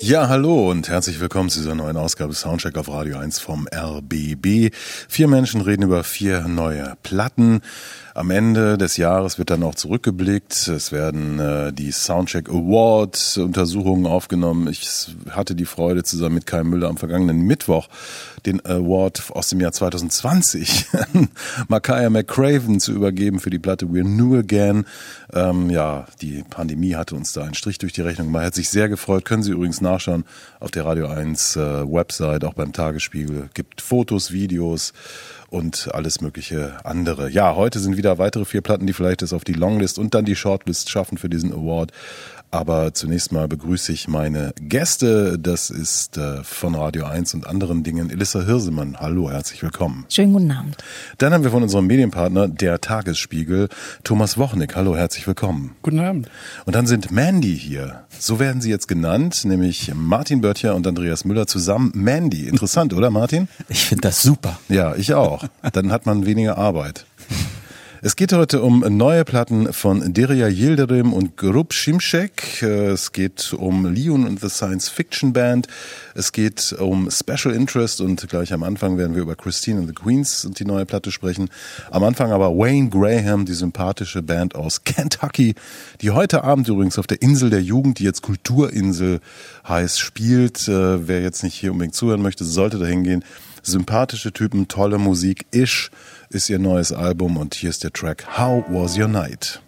Ja, hallo und herzlich willkommen zu dieser neuen Ausgabe Soundcheck auf Radio 1 vom RBB. Vier Menschen reden über vier neue Platten. Am Ende des Jahres wird dann auch zurückgeblickt. Es werden äh, die Soundcheck Award Untersuchungen aufgenommen. Ich hatte die Freude, zusammen mit Kai Müller am vergangenen Mittwoch den Award aus dem Jahr 2020 an Makaya McCraven zu übergeben für die Platte We're New Again. Ähm, ja, die Pandemie hatte uns da einen Strich durch die Rechnung gemacht. Hat sich sehr gefreut. Können Sie übrigens nachschauen auf der Radio 1 äh, Website, auch beim Tagesspiegel. Gibt Fotos, Videos und alles mögliche andere. Ja, heute sind wieder weitere vier Platten, die vielleicht es auf die Longlist und dann die Shortlist schaffen für diesen Award. Aber zunächst mal begrüße ich meine Gäste. Das ist äh, von Radio 1 und anderen Dingen Elissa Hirsemann. Hallo, herzlich willkommen. Schönen guten Abend. Dann haben wir von unserem Medienpartner, der Tagesspiegel, Thomas Wochnick. Hallo, herzlich willkommen. Guten Abend. Und dann sind Mandy hier. So werden sie jetzt genannt, nämlich Martin Böttcher und Andreas Müller zusammen. Mandy. Interessant, oder Martin? Ich finde das super. Ja, ich auch. Dann hat man weniger Arbeit. Es geht heute um neue Platten von Derya Yildirim und Grup Shimshek. Es geht um Leon und the Science Fiction Band. Es geht um Special Interest und gleich am Anfang werden wir über Christine and the Queens und die neue Platte sprechen. Am Anfang aber Wayne Graham, die sympathische Band aus Kentucky, die heute Abend übrigens auf der Insel der Jugend, die jetzt Kulturinsel heißt, spielt. Äh, wer jetzt nicht hier unbedingt zuhören möchte, sollte da hingehen. Sympathische Typen, tolle Musik. Ish ist ihr neues Album und hier ist der Track How Was Your Night?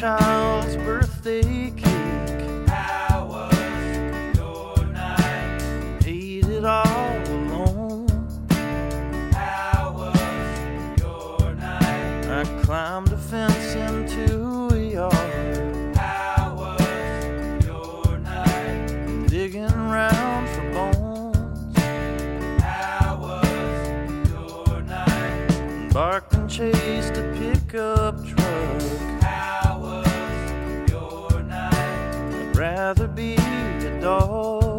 Child's birthday cake. How was your night? Ate it all alone. How was your night? I climbed a fence into a yard. How was your night? Digging around for bones. How was your night? Barked and chased a pickup all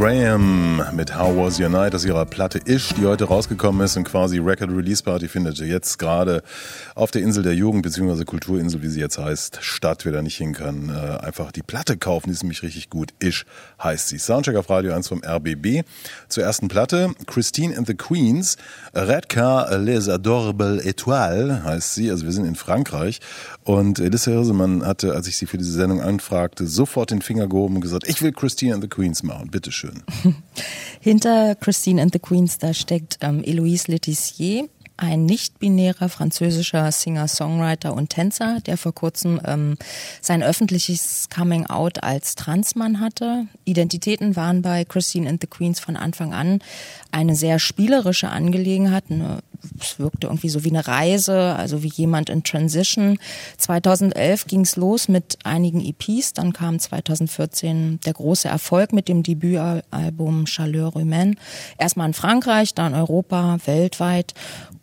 Graham mit How Was Your Night aus ihrer Platte Ish, die heute rausgekommen ist und quasi Record Release Party findet jetzt gerade auf der Insel der Jugend beziehungsweise Kulturinsel, wie sie jetzt heißt, statt, wer da nicht hin kann, äh, einfach die Platte kaufen, die ist nämlich richtig gut. Ish heißt sie. Soundcheck auf Radio 1 vom RBB. Zur ersten Platte, Christine and the Queens, Redcar Les Adorables Étoiles heißt sie, also wir sind in Frankreich und Elissa Hirsemann hatte, als ich sie für diese Sendung anfragte, sofort den Finger gehoben und gesagt, ich will Christine and the Queens machen. Bitteschön. Hinter Christine and the Queens, da steckt ähm, Eloise Letizier, ein nicht-binärer französischer Singer-Songwriter und Tänzer, der vor kurzem ähm, sein öffentliches Coming-out als Transmann hatte. Identitäten waren bei Christine and the Queens von Anfang an eine sehr spielerische Angelegenheit. Eine, es wirkte irgendwie so wie eine Reise, also wie jemand in Transition. 2011 ging es los mit einigen EPs, dann kam 2014 der große Erfolg mit dem Debütalbum Chaleur Humaine. Erstmal in Frankreich, dann Europa, weltweit.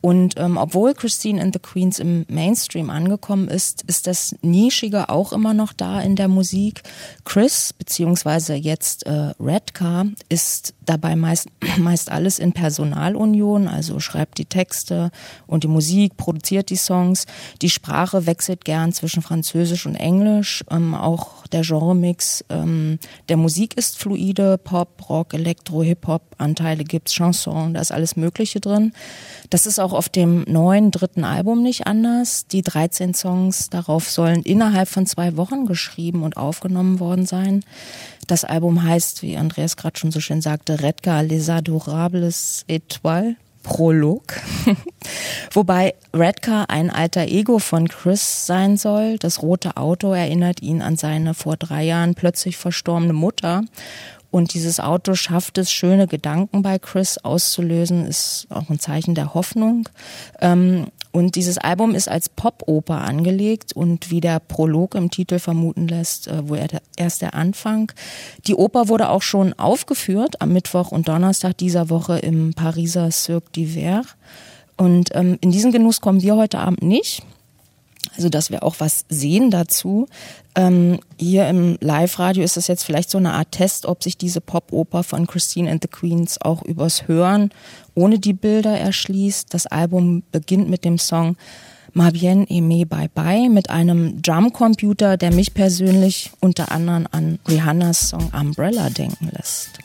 Und ähm, obwohl Christine and the Queens im Mainstream angekommen ist, ist das Nischige auch immer noch da in der Musik. Chris, beziehungsweise jetzt äh, Redcar, ist dabei meist, meist alles in Personalunion, also schreibt die Texte und die Musik, produziert die Songs. Die Sprache wechselt gern zwischen Französisch und Englisch. Ähm, auch der Genremix ähm, der Musik ist fluide, Pop, Rock, Elektro, Hip-Hop, Anteile gibt's, Chanson, da ist alles Mögliche drin. Das ist auch auf dem neuen dritten Album nicht anders. Die 13 Songs darauf sollen innerhalb von zwei Wochen geschrieben und aufgenommen worden sein. Das Album heißt, wie Andreas gerade schon so schön sagte, Redcar les Adorables Étoiles. Prolog. Wobei Redcar ein alter Ego von Chris sein soll. Das rote Auto erinnert ihn an seine vor drei Jahren plötzlich verstorbene Mutter. Und dieses Auto schafft es, schöne Gedanken bei Chris auszulösen, ist auch ein Zeichen der Hoffnung. Ähm, und dieses Album ist als Pop-Oper angelegt und wie der Prolog im Titel vermuten lässt, äh, wo er erst der Anfang. Die Oper wurde auch schon aufgeführt am Mittwoch und Donnerstag dieser Woche im Pariser Cirque d'Hiver. Und ähm, in diesen Genuss kommen wir heute Abend nicht. Also, dass wir auch was sehen dazu. Ähm, hier im Live-Radio ist das jetzt vielleicht so eine Art Test, ob sich diese Pop-Oper von Christine and the Queens auch übers Hören ohne die Bilder erschließt. Das Album beginnt mit dem Song Ma bien aimé bye bye mit einem Drumcomputer, der mich persönlich unter anderem an Rihannas Song Umbrella denken lässt.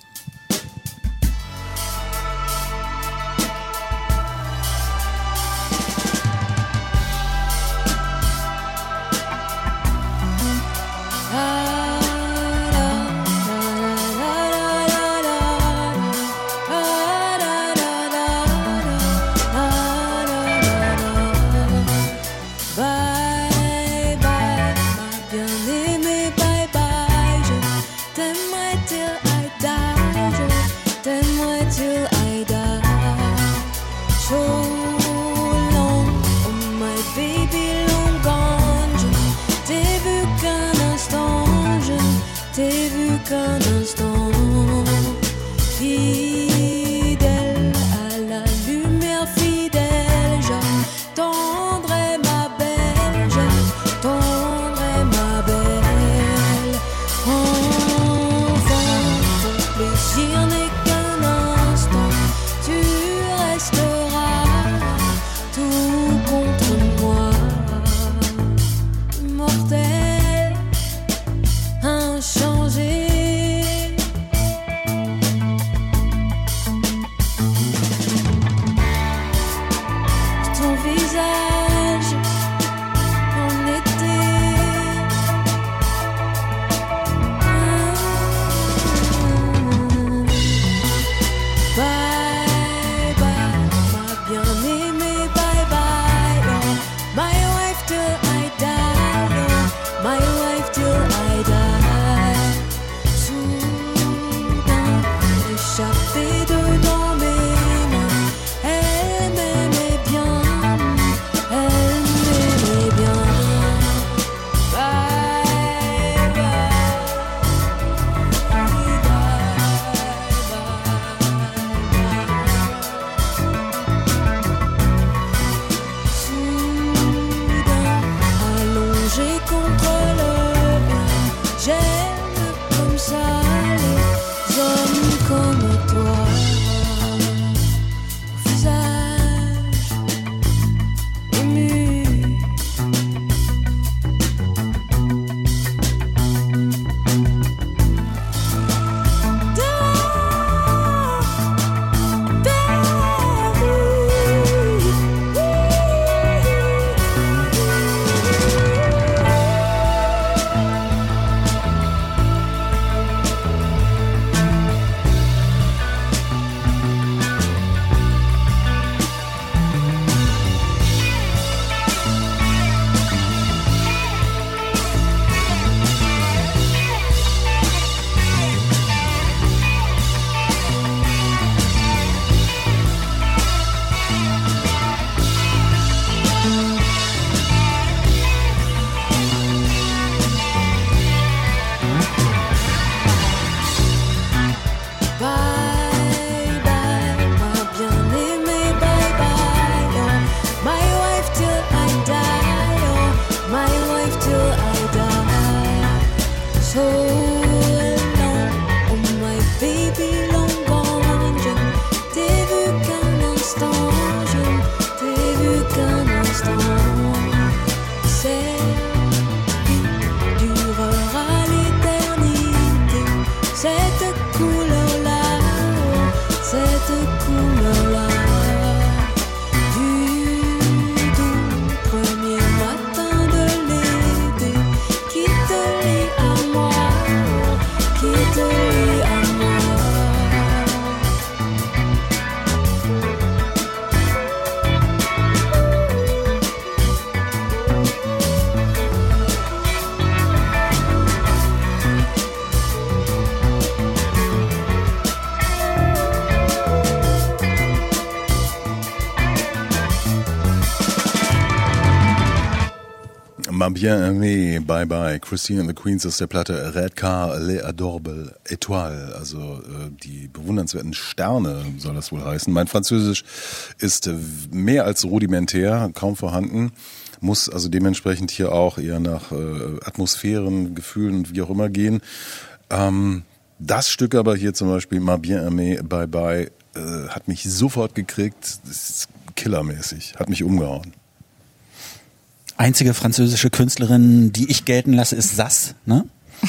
Ma bien aimé, bye bye. Christine and the Queens aus der Platte Red Car, Les Adorables Étoiles, also äh, die bewundernswerten Sterne soll das wohl heißen. Mein Französisch ist äh, mehr als rudimentär, kaum vorhanden, muss also dementsprechend hier auch eher nach äh, Atmosphären, Gefühlen und wie auch immer gehen. Ähm, das Stück aber hier zum Beispiel, Ma bien aimé, bye bye, äh, hat mich sofort gekriegt. Das ist killermäßig, hat mich umgehauen. Einzige französische Künstlerin, die ich gelten lasse, ist Sass, ne?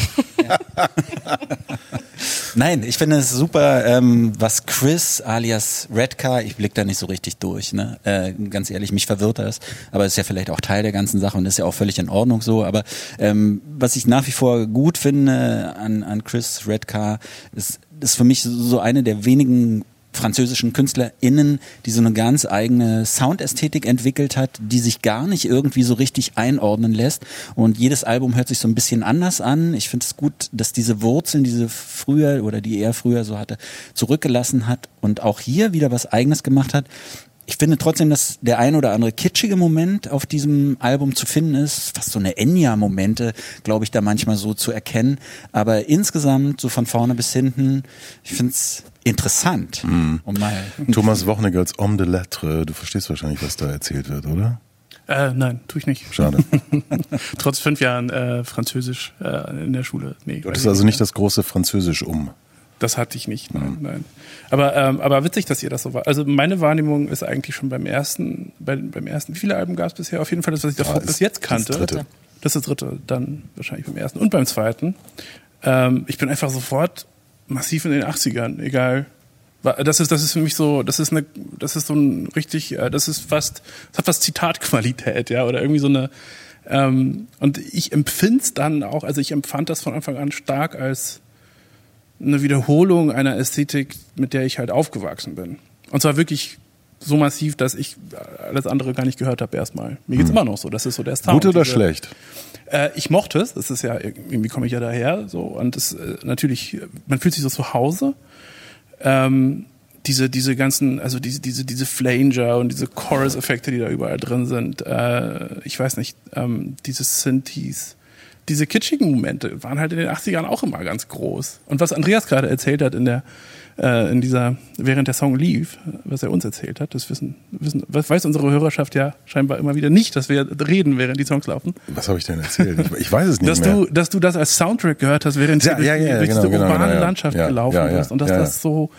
Nein, ich finde es super, ähm, was Chris alias Redcar, ich blick da nicht so richtig durch, ne? Äh, ganz ehrlich, mich verwirrt das, aber ist ja vielleicht auch Teil der ganzen Sache und ist ja auch völlig in Ordnung so. Aber ähm, was ich nach wie vor gut finde an, an Chris Redcar, ist, ist für mich so eine der wenigen französischen KünstlerInnen, die so eine ganz eigene Soundästhetik entwickelt hat, die sich gar nicht irgendwie so richtig einordnen lässt. Und jedes Album hört sich so ein bisschen anders an. Ich finde es gut, dass diese Wurzeln, diese früher oder die er früher so hatte, zurückgelassen hat und auch hier wieder was Eigenes gemacht hat. Ich finde trotzdem, dass der ein oder andere kitschige Moment auf diesem Album zu finden ist. Fast so eine Enya-Momente, glaube ich, da manchmal so zu erkennen. Aber insgesamt, so von vorne bis hinten, ich finde es interessant. Um mal Thomas Wochnig als Homme de Lettre, du verstehst wahrscheinlich, was da erzählt wird, oder? Äh, nein, tue ich nicht. Schade. Trotz fünf Jahren äh, Französisch äh, in der Schule. Nee, Du hattest also nicht das große Französisch um. Das hatte ich nicht, nein, nein. Aber, ähm, aber witzig, dass ihr das so war. Also meine Wahrnehmung ist eigentlich schon beim ersten, bei, beim ersten, wie viele Alben gab es bisher? Auf jeden Fall das, was ich davor ist bis jetzt kannte. das dritte. Das ist das dritte, dann wahrscheinlich beim ersten und beim zweiten. Ähm, ich bin einfach sofort massiv in den 80ern, egal. Das ist, das ist für mich so, das ist eine, das ist so ein richtig, äh, das ist fast, das hat fast Zitatqualität, ja, oder irgendwie so eine, ähm, und ich empfind's dann auch, also ich empfand das von Anfang an stark als eine Wiederholung einer Ästhetik, mit der ich halt aufgewachsen bin. Und zwar wirklich so massiv, dass ich alles andere gar nicht gehört habe erstmal. Mir geht's immer noch so. Das ist so der Sound. Hm. Gut oder Diese- schlecht? Äh, ich mochte es. Das ist ja irgendwie komme ich ja daher so und das äh, natürlich man fühlt sich so zu Hause. Ähm, diese diese ganzen also diese diese diese Flanger und diese Chorus-Effekte, die da überall drin sind. Äh, ich weiß nicht, ähm, diese Synthes, diese kitschigen Momente waren halt in den 80ern auch immer ganz groß. Und was Andreas gerade erzählt hat in der äh, in dieser während der Song lief, was er uns erzählt hat, das wissen wissen weiß unsere Hörerschaft ja scheinbar immer wieder nicht, dass wir reden, während die Songs laufen. Was habe ich denn erzählt? Ich, ich weiß es nicht Dass mehr. du, dass du das als Soundtrack gehört hast, während Ja, du durch, ja, ja, durch genau, diese genau, urbane genau. Landschaft gelaufen bist und dass das so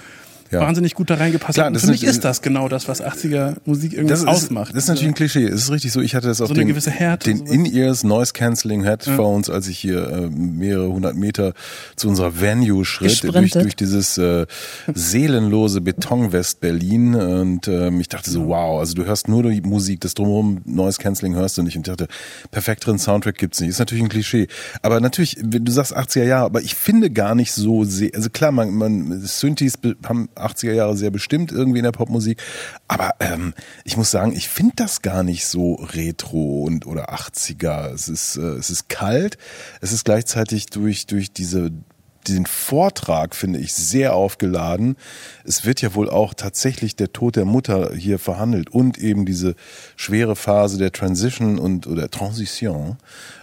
Ja. wahnsinnig gut da reingepasst Klar, hat. Und für mich ist das genau das, was 80er Musik irgendwie das ist, ausmacht. Das ist natürlich ein Klischee. Es ist richtig so. Ich hatte das auf eine den, den. In-Ears Noise Cancelling Headphones, als ich hier äh, mehrere hundert Meter zu unserer Venue schritt durch, durch dieses äh, seelenlose Beton West Berlin und ähm, ich dachte so wow, also du hörst nur die Musik, das drumherum Noise Cancelling hörst du nicht und ich dachte perfekteren Soundtrack gibt's nicht. Ist natürlich ein Klischee, aber natürlich, wenn du sagst 80er Jahre, aber ich finde gar nicht so sehr, also klar, man, man Synthes be- haben 80er Jahre sehr bestimmt irgendwie in der Popmusik, aber ähm, ich muss sagen, ich finde das gar nicht so retro und oder 80er. Es ist äh, es ist kalt, es ist gleichzeitig durch durch diese diesen Vortrag finde ich sehr aufgeladen. Es wird ja wohl auch tatsächlich der Tod der Mutter hier verhandelt und eben diese schwere Phase der Transition und oder Transition.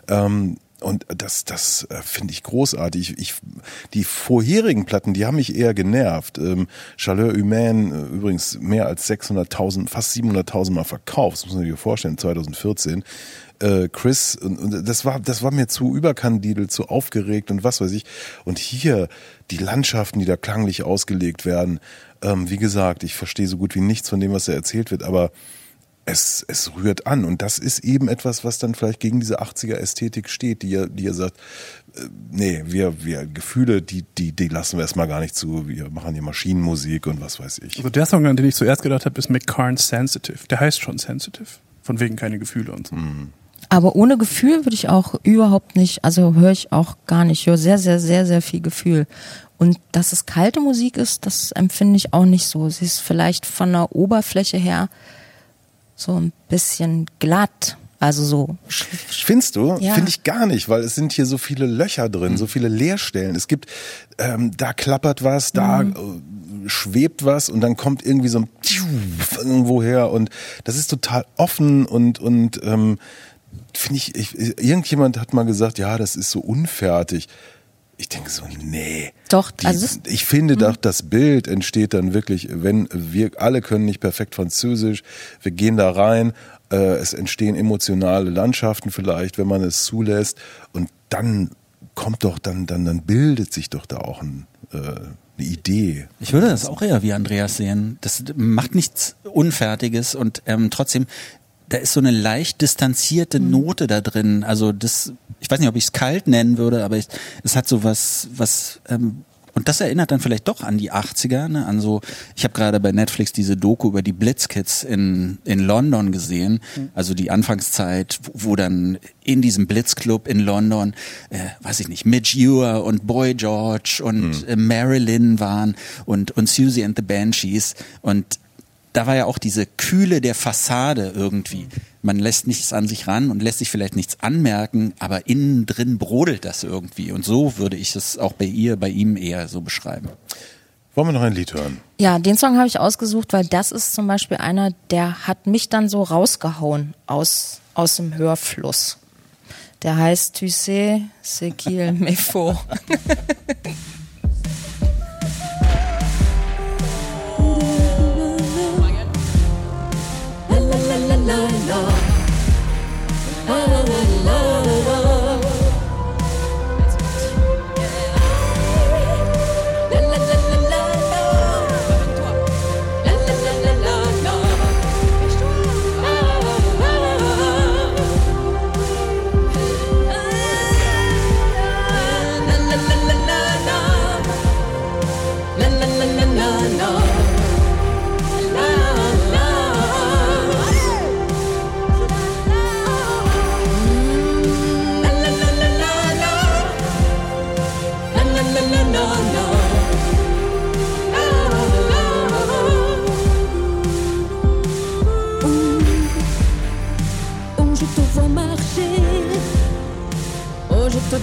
Ähm, und das, das äh, finde ich großartig. Ich, ich, die vorherigen Platten, die haben mich eher genervt. Ähm, Chaleur Humaine, äh, übrigens mehr als 600.000, fast 700.000 Mal verkauft, das muss man sich vorstellen, 2014 äh, Chris und, und das war das war mir zu überkandidelt, zu aufgeregt und was weiß ich. Und hier die Landschaften, die da klanglich ausgelegt werden. Ähm, wie gesagt, ich verstehe so gut wie nichts von dem, was da erzählt wird, aber es, es rührt an. Und das ist eben etwas, was dann vielleicht gegen diese 80er-Ästhetik steht, die ja, die ja sagt, äh, nee, wir, wir Gefühle, die, die, die lassen wir erstmal gar nicht zu. Wir machen hier Maschinenmusik und was weiß ich. Also der Song, an den ich zuerst gedacht habe, ist McCarn's Sensitive. Der heißt schon Sensitive. Von wegen keine Gefühle und so. Aber ohne Gefühl würde ich auch überhaupt nicht, also höre ich auch gar nicht. Ich höre sehr, sehr, sehr, sehr viel Gefühl. Und dass es kalte Musik ist, das empfinde ich auch nicht so. Sie ist vielleicht von der Oberfläche her so ein bisschen glatt. Also so. Findest du? Ja. Finde ich gar nicht, weil es sind hier so viele Löcher drin, so viele Leerstellen. Es gibt, ähm, da klappert was, da äh, schwebt was und dann kommt irgendwie so ein irgendwo her und das ist total offen und und ähm, finde ich, ich, irgendjemand hat mal gesagt, ja, das ist so unfertig. Ich denke so, nee. Doch, Die, also ich finde doch, das Bild entsteht dann wirklich, wenn wir alle können nicht perfekt Französisch, wir gehen da rein, äh, es entstehen emotionale Landschaften vielleicht, wenn man es zulässt und dann kommt doch, dann, dann, dann bildet sich doch da auch ein, äh, eine Idee. Ich würde das auch eher wie Andreas sehen. Das macht nichts Unfertiges und ähm, trotzdem, da ist so eine leicht distanzierte Note da drin. Also das, ich weiß nicht, ob ich es kalt nennen würde, aber ich, es hat so was, was ähm, und das erinnert dann vielleicht doch an die 80er, ne? an so, ich habe gerade bei Netflix diese Doku über die Blitzkids in, in London gesehen, also die Anfangszeit, wo, wo dann in diesem Blitzclub in London, äh, weiß ich nicht, Midge Ure und Boy George und äh, Marilyn waren und, und Susie and the Banshees. Und da war ja auch diese Kühle der Fassade irgendwie. Man lässt nichts an sich ran und lässt sich vielleicht nichts anmerken, aber innen drin brodelt das irgendwie. Und so würde ich es auch bei ihr, bei ihm eher so beschreiben. Wollen wir noch ein Lied hören? Ja, den Song habe ich ausgesucht, weil das ist zum Beispiel einer, der hat mich dann so rausgehauen aus, aus dem Hörfluss. Der heißt Tu sais, c'est qu'il me faut. Oh,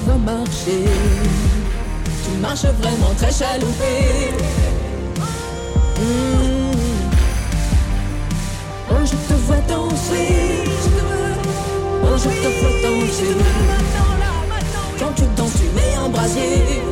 Marcher. Tu marches vraiment très chaloupé. Oh, je te vois danser. Oh, je te vois danser. Quand tu danses, tu mets en brasier.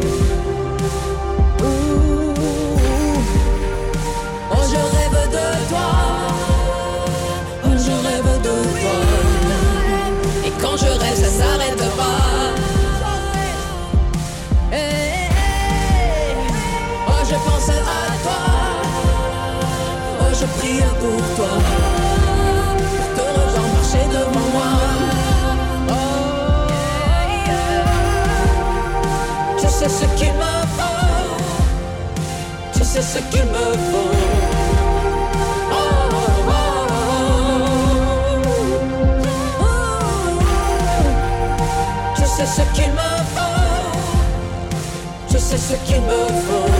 Pour toi. Te revoir marcher devant moi. Oh, tu sais ce qu'il me faut. Tu sais ce qu'il me faut. Oh, oh, oh, oh. Sais ce qu'il me faut. Tu sais ce qu'il me faut.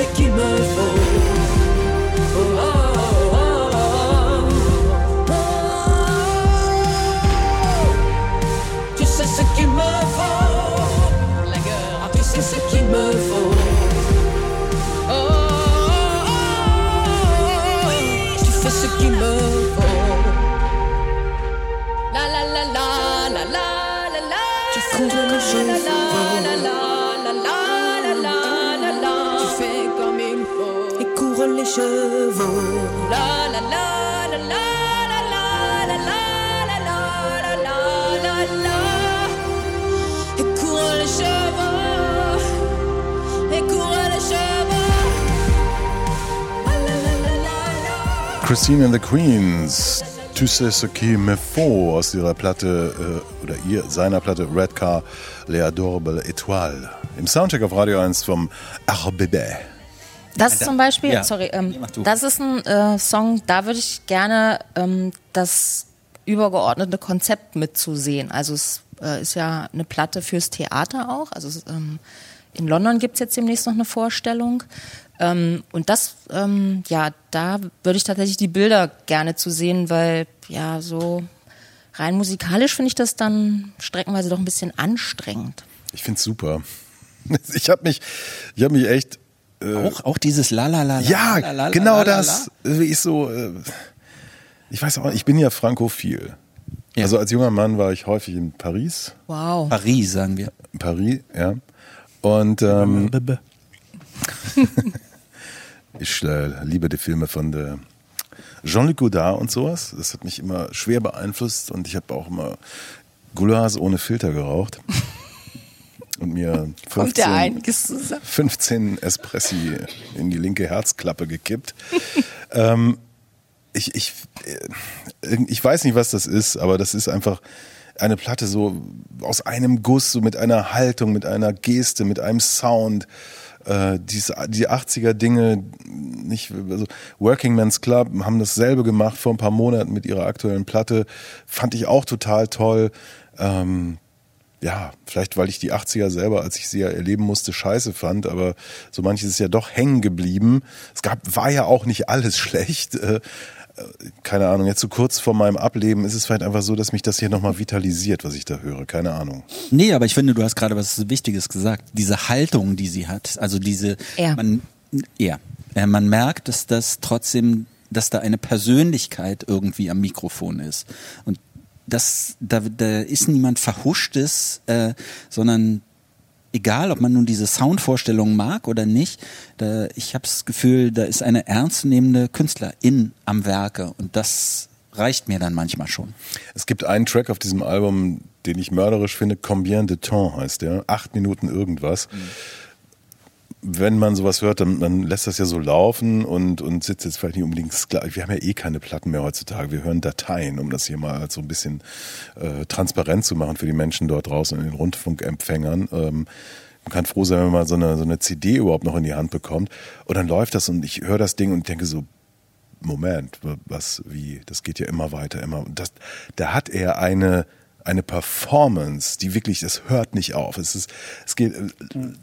ce qu'il me faut. Christine and the Queens. Tu sais ce qui me faut aus ihrer Platte äh, oder ihr seiner Platte Red Car Les Adorables Étoiles. Im Soundcheck auf Radio 1 vom RBB. Das ist zum Beispiel, Ja. sorry, ähm, Nee, das ist ein äh, Song, da würde ich gerne ähm, das übergeordnete Konzept mitzusehen. Also es äh, ist ja eine Platte fürs Theater auch. Also es, ähm, in London gibt's jetzt demnächst noch eine Vorstellung. Ähm, und das, ähm, ja, da würde ich tatsächlich die Bilder gerne zu sehen, weil ja so rein musikalisch finde ich das dann streckenweise doch ein bisschen anstrengend. Ich find's super. Ich habe mich, ich habe mich echt Auch, auch dieses La la la la Ja, la, genau la, das. Wie ich so, äh, ich weiß auch, nicht, ich bin ja frankophil. Ja. Also als junger Mann war ich häufig in Paris, Wow. Paris, sagen wir. Paris, ja. Und ähm, ich äh, liebe die Filme von der Jean-Luc Godard und sowas. Das hat mich immer schwer beeinflusst und ich habe auch immer Goulas ohne Filter geraucht. Und mir 15, Kommt ja einiges zusammen. 15 Espressi in die linke Herzklappe gekippt. ähm, ich, ich, äh, ich weiß nicht, was das ist, aber das ist einfach eine Platte so aus einem Guss, so mit einer Haltung, mit einer Geste, mit einem Sound. Äh, die 80er Dinge, nicht, also Working Men's Club haben dasselbe gemacht vor ein paar Monaten mit ihrer aktuellen Platte. Fand ich auch total toll. Ähm, ja, vielleicht weil ich die 80er selber, als ich sie ja erleben musste, scheiße fand, aber so manches ist ja doch hängen geblieben. Es gab, war ja auch nicht alles schlecht. Äh, keine Ahnung, jetzt so kurz vor meinem Ableben ist es vielleicht einfach so, dass mich das hier nochmal vitalisiert, was ich da höre. Keine Ahnung. Nee, aber ich finde, du hast gerade was Wichtiges gesagt. Diese Haltung, die sie hat, also diese, Er. man, ja, äh, man merkt, dass das trotzdem, dass da eine Persönlichkeit irgendwie am Mikrofon ist. Und das, da, da ist niemand Verhuschtes, äh, sondern egal, ob man nun diese Soundvorstellungen mag oder nicht, da, ich habe das Gefühl, da ist eine ernstzunehmende Künstlerin am Werke und das reicht mir dann manchmal schon. Es gibt einen Track auf diesem Album, den ich mörderisch finde, Combien de Temps heißt der. Acht Minuten irgendwas. Wenn man sowas hört, dann, dann lässt das ja so laufen und, und sitzt jetzt vielleicht nicht unbedingt skla- Wir haben ja eh keine Platten mehr heutzutage. Wir hören Dateien, um das hier mal so ein bisschen äh, transparent zu machen für die Menschen dort draußen in den Rundfunkempfängern. Ähm, man kann froh sein, wenn man so eine, so eine CD überhaupt noch in die Hand bekommt. Und dann läuft das und ich höre das Ding und denke so, Moment, was, wie, das geht ja immer weiter, immer. Das, da hat er eine, eine Performance, die wirklich, das hört nicht auf. Es ist, es geht äh,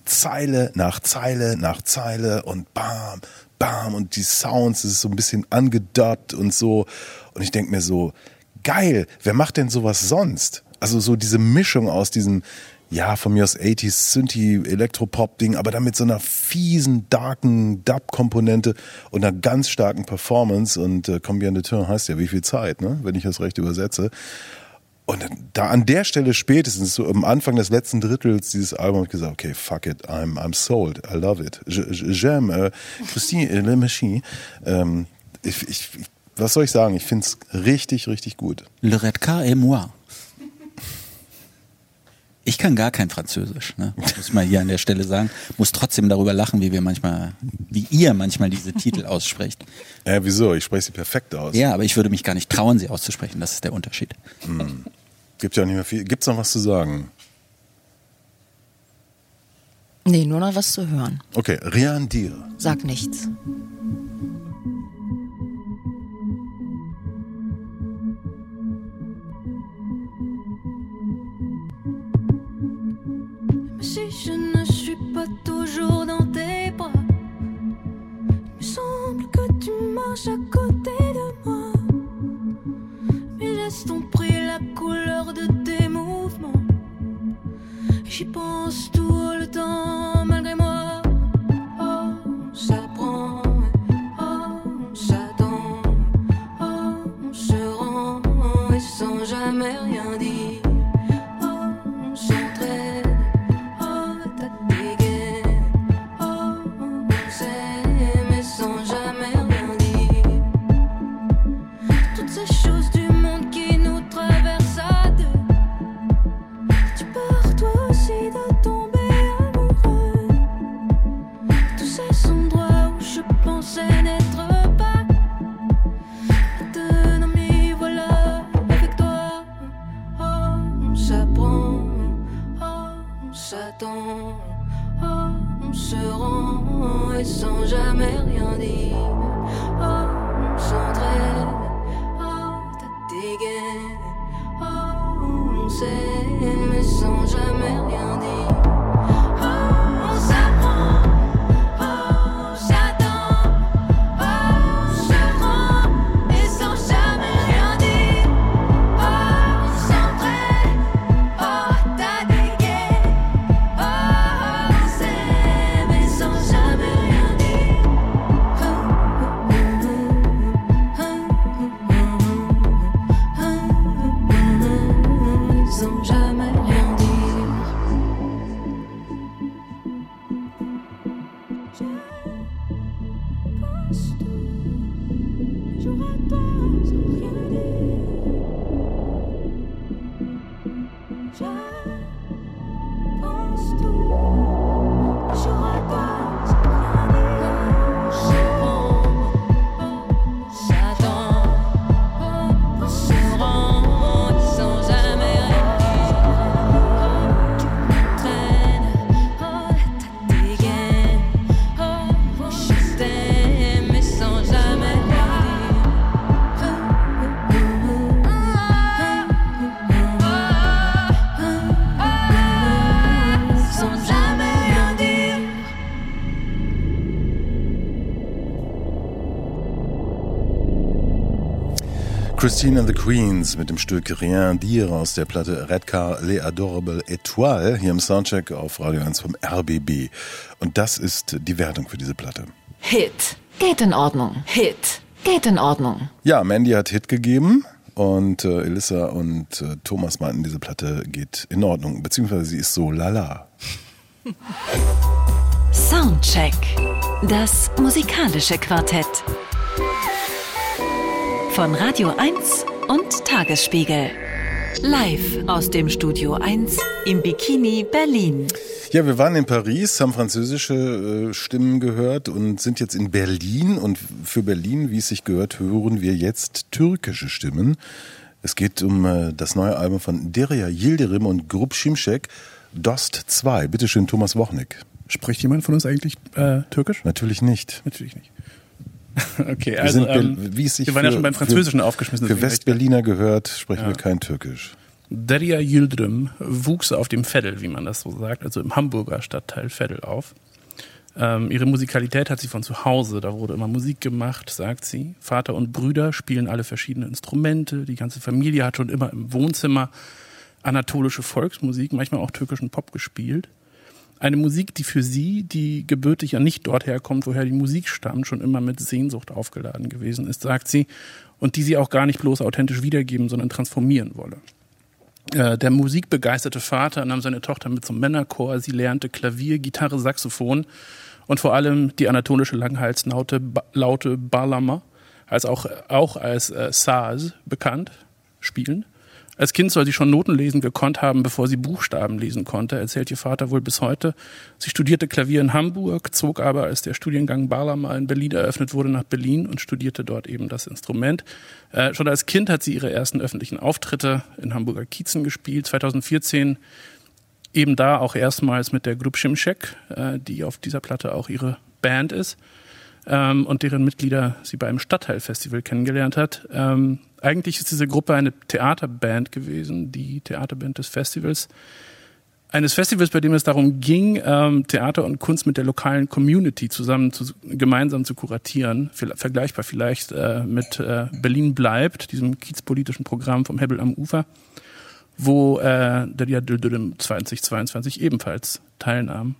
Zeile nach Zeile nach Zeile und bam, bam und die Sounds, es ist so ein bisschen angedubbt und so. Und ich denke mir so, geil, wer macht denn sowas sonst? Also so diese Mischung aus diesem, ja, von mir aus 80s Synthi Elektropop Ding, aber dann mit so einer fiesen, darken Dub-Komponente und einer ganz starken Performance und äh, Combien de Temps heißt ja wie viel Zeit, ne, wenn ich das recht übersetze. Und da an der Stelle spätestens so am Anfang des letzten Drittels dieses Albums hab ich gesagt, okay, fuck it, I'm I'm sold, I love it. J'aime äh, Christine Le Machine. Ähm, ich, ich, was soll ich sagen? Ich find's richtig, richtig gut. Le Redcar et moi. Ich kann gar kein Französisch, ne? muss man hier an der Stelle sagen. Muss trotzdem darüber lachen, wie wir manchmal, wie ihr manchmal diese Titel aussprecht. Ja, wieso? Ich spreche sie perfekt aus. Ja, aber ich würde mich gar nicht trauen, sie auszusprechen. Das ist der Unterschied. Gibt ja auch nicht mehr viel. Gibt's noch was zu sagen? Nee, nur noch was zu hören. Okay, rien dire. Sag nichts. Toujours dans tes bras, il me semble que tu marches à côté de moi. Mes gestes ont pris la couleur de tes mouvements. J'y pense tout le temps sans jamais rien dire. Je my la Christine and the Queens mit dem Stück Rien dire aus der Platte Red Car Les Adorables Étoiles hier im Soundcheck auf Radio 1 vom RBB. Und das ist die Wertung für diese Platte. Hit. Geht in Ordnung. Hit. Geht in Ordnung. Ja, Mandy hat Hit gegeben und äh, Elissa und äh, Thomas meinten, diese Platte geht in Ordnung, beziehungsweise sie ist so lala. Soundcheck. Das musikalische Quartett. Von Radio 1 und Tagesspiegel. Live aus dem Studio 1 im Bikini Berlin. Ja, wir waren in Paris, haben französische äh, Stimmen gehört und sind jetzt in Berlin. Und für Berlin, wie es sich gehört, hören wir jetzt türkische Stimmen. Es geht um äh, das neue Album von Derya Yildirim und Grup Şimşek, Dost 2. Bitte schön, Thomas Wochnik. Spricht jemand von uns eigentlich äh, Türkisch? Natürlich nicht. Natürlich nicht. okay, Wir, also sind Bel- ähm, wie es sich wir waren ja für- schon beim Französischen für, aufgeschmissen. Für Westberliner gehört, sprechen Ja. wir kein Türkisch. Derya Yildirim wuchs auf dem Veddel, wie man das so sagt, also im Hamburger Stadtteil Veddel auf. Ähm, ihre Musikalität hat sie von zu Hause, da wurde immer Musik gemacht, sagt sie. Vater und Brüder spielen alle verschiedene Instrumente, die ganze Familie hat schon immer im Wohnzimmer anatolische Volksmusik, manchmal auch türkischen Pop gespielt. Eine Musik, die für sie, die gebürtig ja nicht dort herkommt, woher die Musik stammt, schon immer mit Sehnsucht aufgeladen gewesen ist, sagt sie, und die sie auch gar nicht bloß authentisch wiedergeben, sondern transformieren wolle. Äh, Der musikbegeisterte Vater nahm seine Tochter mit zum Männerchor. Sie lernte Klavier, Gitarre, Saxophon und vor allem die anatolische Langhalslaute Ba- Laute Balama, als auch, auch als äh, Saz bekannt, spielen. Als Kind soll sie schon Noten lesen gekonnt haben, bevor sie Buchstaben lesen konnte, erzählt ihr Vater wohl bis heute. Sie studierte Klavier in Hamburg, zog aber, als der Studiengang Balama in Berlin eröffnet wurde, nach Berlin und studierte dort eben das Instrument. Äh, schon als Kind hat sie ihre ersten öffentlichen Auftritte in Hamburger Kiezen gespielt. 2014 eben da auch erstmals mit der Gruppe Şimşek, äh, die auf dieser Platte auch ihre Band ist ähm, und deren Mitglieder sie beim Stadtteilfestival kennengelernt hat. Ähm, eigentlich ist diese Gruppe eine Theaterband gewesen, die Theaterband des Festivals. Eines Festivals, bei dem es darum ging, ähm, Theater und Kunst mit der lokalen Community zusammen zu, gemeinsam zu kuratieren. Ver- Vergleichbar vielleicht äh, mit äh, Berlin bleibt, diesem kiezpolitischen Programm vom Hebbel am Ufer, wo äh, der Dia Dödödem 2022 ebenfalls teilnahm.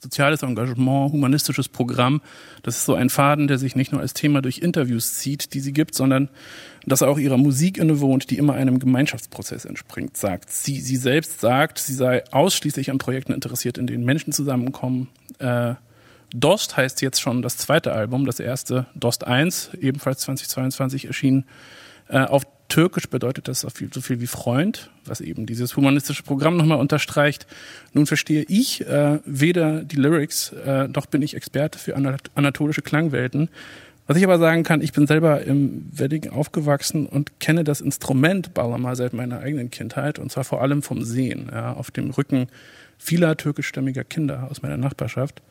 Soziales Engagement, humanistisches Programm, das ist so ein Faden, der sich nicht nur als Thema durch Interviews zieht, die sie gibt, sondern dass er auch ihrer Musik innewohnt, die immer einem Gemeinschaftsprozess entspringt, sagt sie. Sie selbst sagt, sie sei ausschließlich an Projekten interessiert, in denen Menschen zusammenkommen. Äh, Dost heißt jetzt schon das zweite Album, das erste Dost 1, ebenfalls 2022 erschienen. Äh, auf Türkisch bedeutet das so viel, wie Freund, was eben dieses humanistische Programm nochmal unterstreicht. Nun verstehe ich äh, weder die Lyrics, äh, noch bin ich Experte für anat anatolische Klangwelten. Was ich aber sagen kann, ich bin selber im Wedding aufgewachsen und kenne das Instrument Balama seit meiner eigenen Kindheit und zwar vor allem vom Sehen, ja, auf dem Rücken vieler türkischstämmiger Kinder aus meiner Nachbarschaft.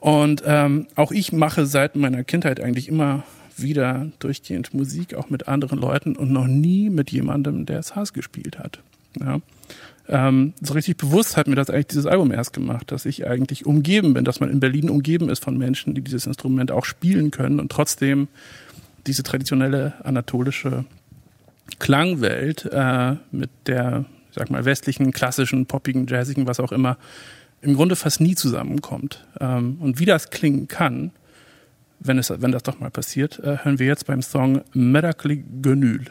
Und ähm, auch ich mache seit meiner Kindheit eigentlich immer wieder durchgehend Musik, auch mit anderen Leuten und noch nie mit jemandem, der Saz gespielt hat. Ja. ähm, so richtig bewusst hat mir das eigentlich dieses Album erst gemacht, dass ich eigentlich umgeben bin, dass man in Berlin umgeben ist von Menschen, die dieses Instrument auch spielen können und trotzdem diese traditionelle anatolische Klangwelt äh, mit der, ich sag mal, westlichen, klassischen, poppigen, jazzigen, was auch immer, im Grunde fast nie zusammenkommt. Ähm, und wie das klingen kann, wenn, es, wenn das doch mal passiert, äh, hören wir jetzt beim Song Miracle Gönül.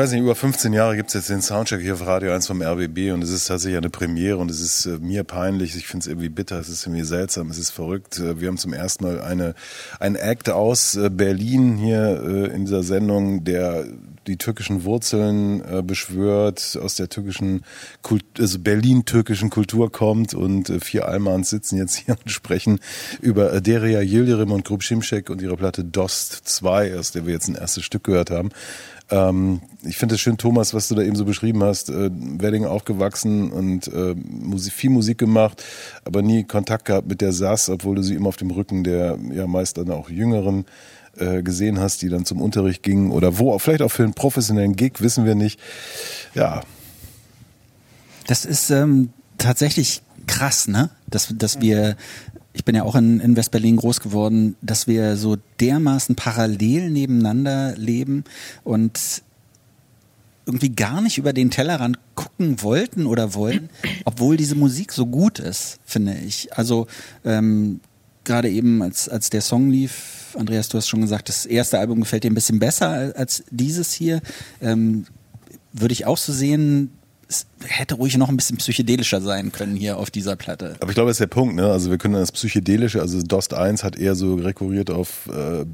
Weiß nicht, über 15 Jahre gibt es jetzt den Soundcheck hier auf Radio 1 vom RBB und es ist tatsächlich eine Premiere und es ist äh, mir peinlich, ich finde es irgendwie bitter, es ist irgendwie seltsam, es ist verrückt. Äh, wir haben zum ersten Mal eine, einen Act aus äh, Berlin hier äh, in dieser Sendung, der die türkischen Wurzeln äh, beschwört, aus der türkischen Kult also Berlin-türkischen Kultur kommt und äh, vier Almans sitzen jetzt hier und sprechen über Deria Yildirim und Grup Şimşek und ihre Platte Dost 2, aus der wir jetzt ein erstes Stück gehört haben. Ähm, ich finde es schön, Thomas, was du da eben so beschrieben hast. Äh, Wedding aufgewachsen und äh, Musik, viel Musik gemacht, aber nie Kontakt gehabt mit der SAS, obwohl du sie immer auf dem Rücken der ja meist dann auch Jüngeren äh, gesehen hast, die dann zum Unterricht gingen oder wo, vielleicht auch für einen professionellen Gig, wissen wir nicht. Ja, Das ist ähm, tatsächlich krass, ne? Dass, dass wir, ich bin ja auch in, in Westberlin groß geworden, dass wir so dermaßen parallel nebeneinander leben und irgendwie gar nicht über den Tellerrand gucken wollten oder wollen, obwohl diese Musik so gut ist, finde ich. Also ähm, gerade eben, als, als der Song lief, Andreas, du hast schon gesagt, das erste Album gefällt dir ein bisschen besser als, als dieses hier. Ähm, würde ich auch so sehen, es hätte ruhig noch ein bisschen psychedelischer sein können hier auf dieser Platte. Aber ich glaube, das ist der Punkt, ne? Also wir können das Psychedelische, also Dost 1 hat eher so rekurriert auf äh,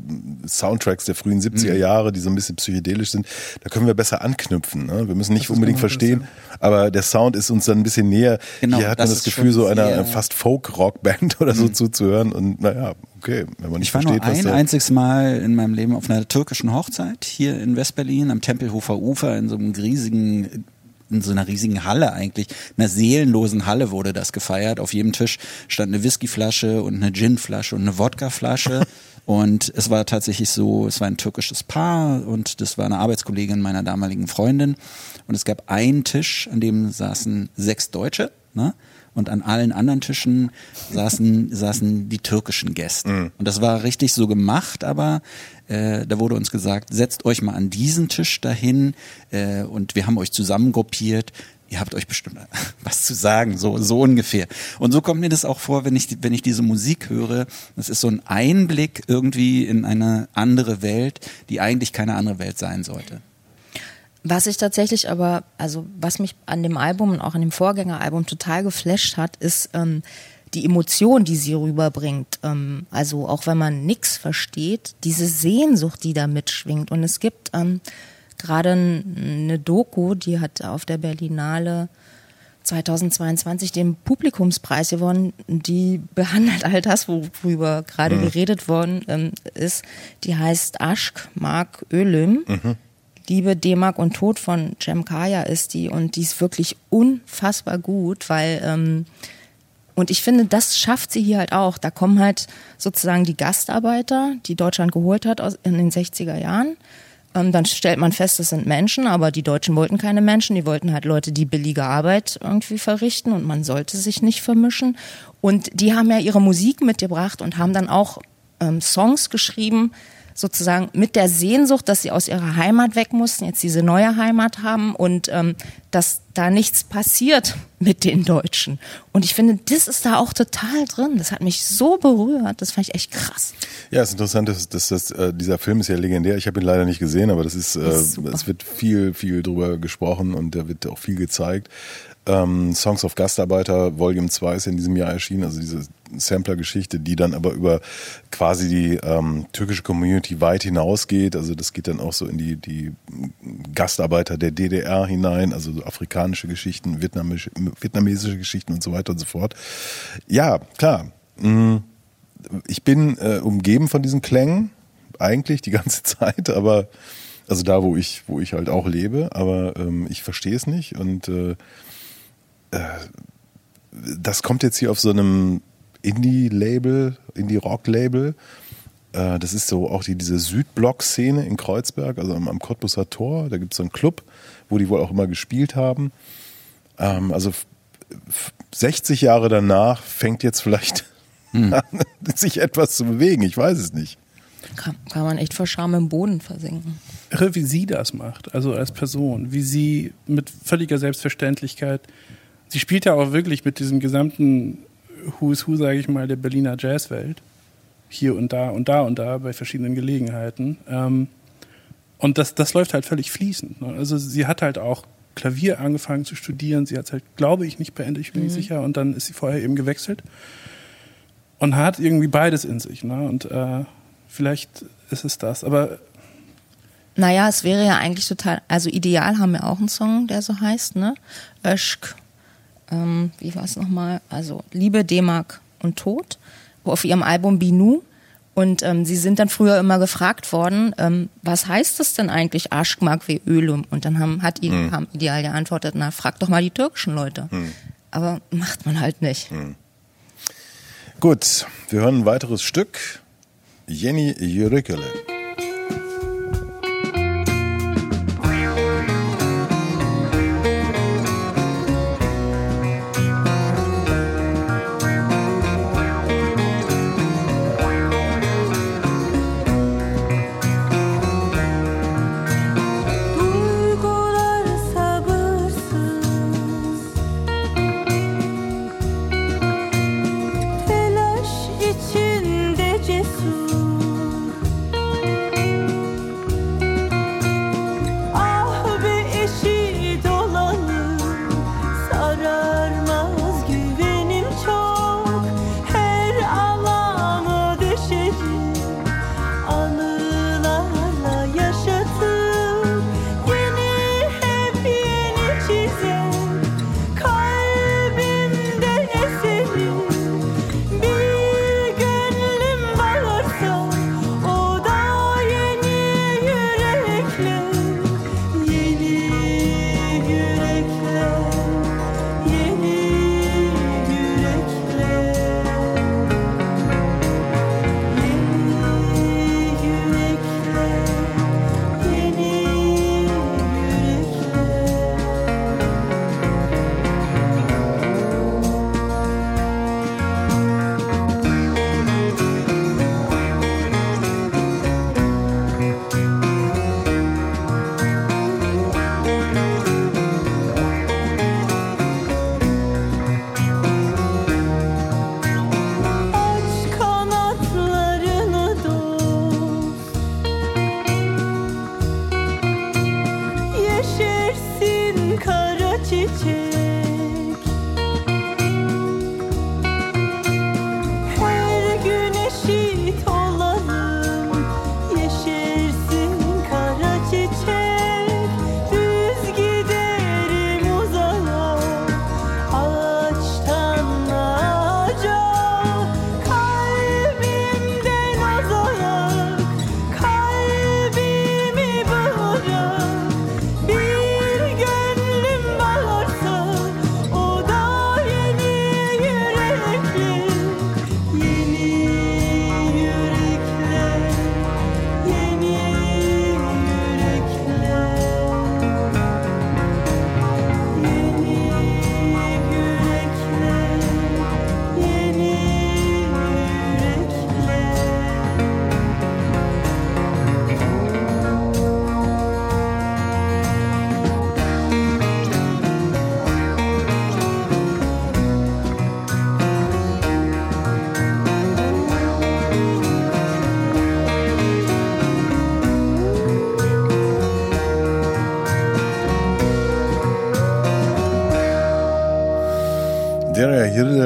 Soundtracks der frühen 70er Mhm. Jahre, die so ein bisschen psychedelisch sind. Da können wir besser anknüpfen. Ne? Wir müssen nicht unbedingt genau verstehen, aber der Sound ist uns dann ein bisschen näher. Genau, Hier hat man das das Gefühl, so einer Mhm. fast Folk-Rock-Band oder so zuzuhören. Und naja, okay, wenn man nicht Ich war versteht, nur was ein einziges Mal in meinem Leben auf einer türkischen Hochzeit hier in Westberlin am Tempelhofer Ufer in so einem riesigen in so einer riesigen Halle eigentlich, einer seelenlosen Halle wurde das gefeiert. Auf jedem Tisch stand eine Whiskyflasche und eine Ginflasche und eine Wodkaflasche. Und es war tatsächlich so, es war ein türkisches Paar und das war eine Arbeitskollegin meiner damaligen Freundin. Und es gab einen Tisch, an dem saßen sechs Deutsche, Ne? Und an allen anderen Tischen saßen, saßen die türkischen Gäste. Und das war richtig so gemacht, aber äh, da wurde uns gesagt, setzt euch mal an diesen Tisch dahin äh, und wir haben euch zusammengruppiert. Ihr habt euch bestimmt was zu sagen, so, so ungefähr. Und so kommt mir das auch vor, wenn ich, wenn ich diese Musik höre. Das ist so ein Einblick irgendwie in eine andere Welt, die eigentlich keine andere Welt sein sollte. Was ich tatsächlich aber, also was mich an dem Album und auch an dem Vorgängeralbum total geflasht hat, ist ähm, die Emotion, die sie rüberbringt. Ähm, also auch wenn man nichts versteht, diese Sehnsucht, die da mitschwingt. Und es gibt ähm, gerade eine Doku, die hat auf der Berlinale 2022 den Publikumspreis gewonnen, die behandelt all das, worüber gerade geredet worden ähm, ist. Die heißt Aschk Mark Ölüm. Liebe, D-Mark und Tod von Cem Kaya ist die und die ist wirklich unfassbar gut, weil ähm, und ich finde, das schafft sie hier halt auch. Da kommen halt sozusagen die Gastarbeiter, die Deutschland geholt hat aus, in den 60er Jahren. Ähm, dann stellt man fest, das sind Menschen, aber die Deutschen wollten keine Menschen. Die wollten halt Leute, die billige Arbeit irgendwie verrichten und man sollte sich nicht vermischen. Und die haben ja ihre Musik mitgebracht und haben dann auch ähm, Songs geschrieben, sozusagen mit der Sehnsucht, dass sie aus ihrer Heimat weg mussten, jetzt diese neue Heimat haben und ähm, dass da nichts passiert mit den Deutschen. Und ich finde, das ist da auch total drin. Das hat mich so berührt. Das fand ich echt krass. Ja, es ist interessant, dass, dass, dass äh, dieser Film ist ja legendär. Ich habe ihn leider nicht gesehen, aber das ist, äh, Das ist super. es wird viel, viel drüber gesprochen und da wird auch viel gezeigt. Ähm, Songs of Gastarbeiter Volume 2 ist in diesem Jahr erschienen, also diese Sampler-Geschichte, die dann aber über quasi die ähm, türkische Community weit hinausgeht. Also das geht dann auch so in die, die Gastarbeiter der DDR hinein, also so afrikanische Geschichten, vietnamische, vietnamesische Geschichten und so weiter und so fort. Ja, klar. Mm, ich bin äh, umgeben von diesen Klängen eigentlich die ganze Zeit, aber also da, wo ich, wo ich halt auch lebe, aber ähm, ich verstehe es nicht und äh, äh, das kommt jetzt hier auf so einem Indie-Label, Indie-Rock-Label. Äh, das ist so auch die, diese Südblock-Szene in Kreuzberg, also am, am Cottbusser Tor. Da gibt es so einen Club, wo die wohl auch immer gespielt haben. Ähm, also f- f- 60 Jahre danach fängt jetzt vielleicht an, sich etwas zu bewegen. Ich weiß es nicht. Kann, kann man echt vor Scham im Boden versinken. irre, wie sie das macht, also als Person, wie sie mit völliger Selbstverständlichkeit, sie spielt ja auch wirklich mit diesem gesamten Who's Who, sage ich mal, der Berliner Jazzwelt, hier und da und da und da bei verschiedenen Gelegenheiten. Ähm, und das, das läuft halt völlig fließend. Ne? Also sie hat halt auch Klavier angefangen zu studieren, sie hat es halt, glaube ich, nicht beendet, ich bin nicht sicher, und dann ist sie vorher eben gewechselt und hat irgendwie beides in sich. Ne? Und äh, vielleicht ist es das, aber Naja, es wäre ja eigentlich total, also ideal haben wir auch einen Song, der so heißt, ne? Öschk, ähm, wie war es nochmal? Also Liebe, D-Mark und Tod auf ihrem Album Binu. Und ähm, sie sind dann früher immer gefragt worden, ähm, was heißt das denn eigentlich Aschkmark wie Ölum? Und dann haben, hat die, haben Ideal geantwortet, na, frag doch mal die türkischen Leute. Aber macht man halt nicht. Gut, wir hören ein weiteres Stück. Jenny Jürikele.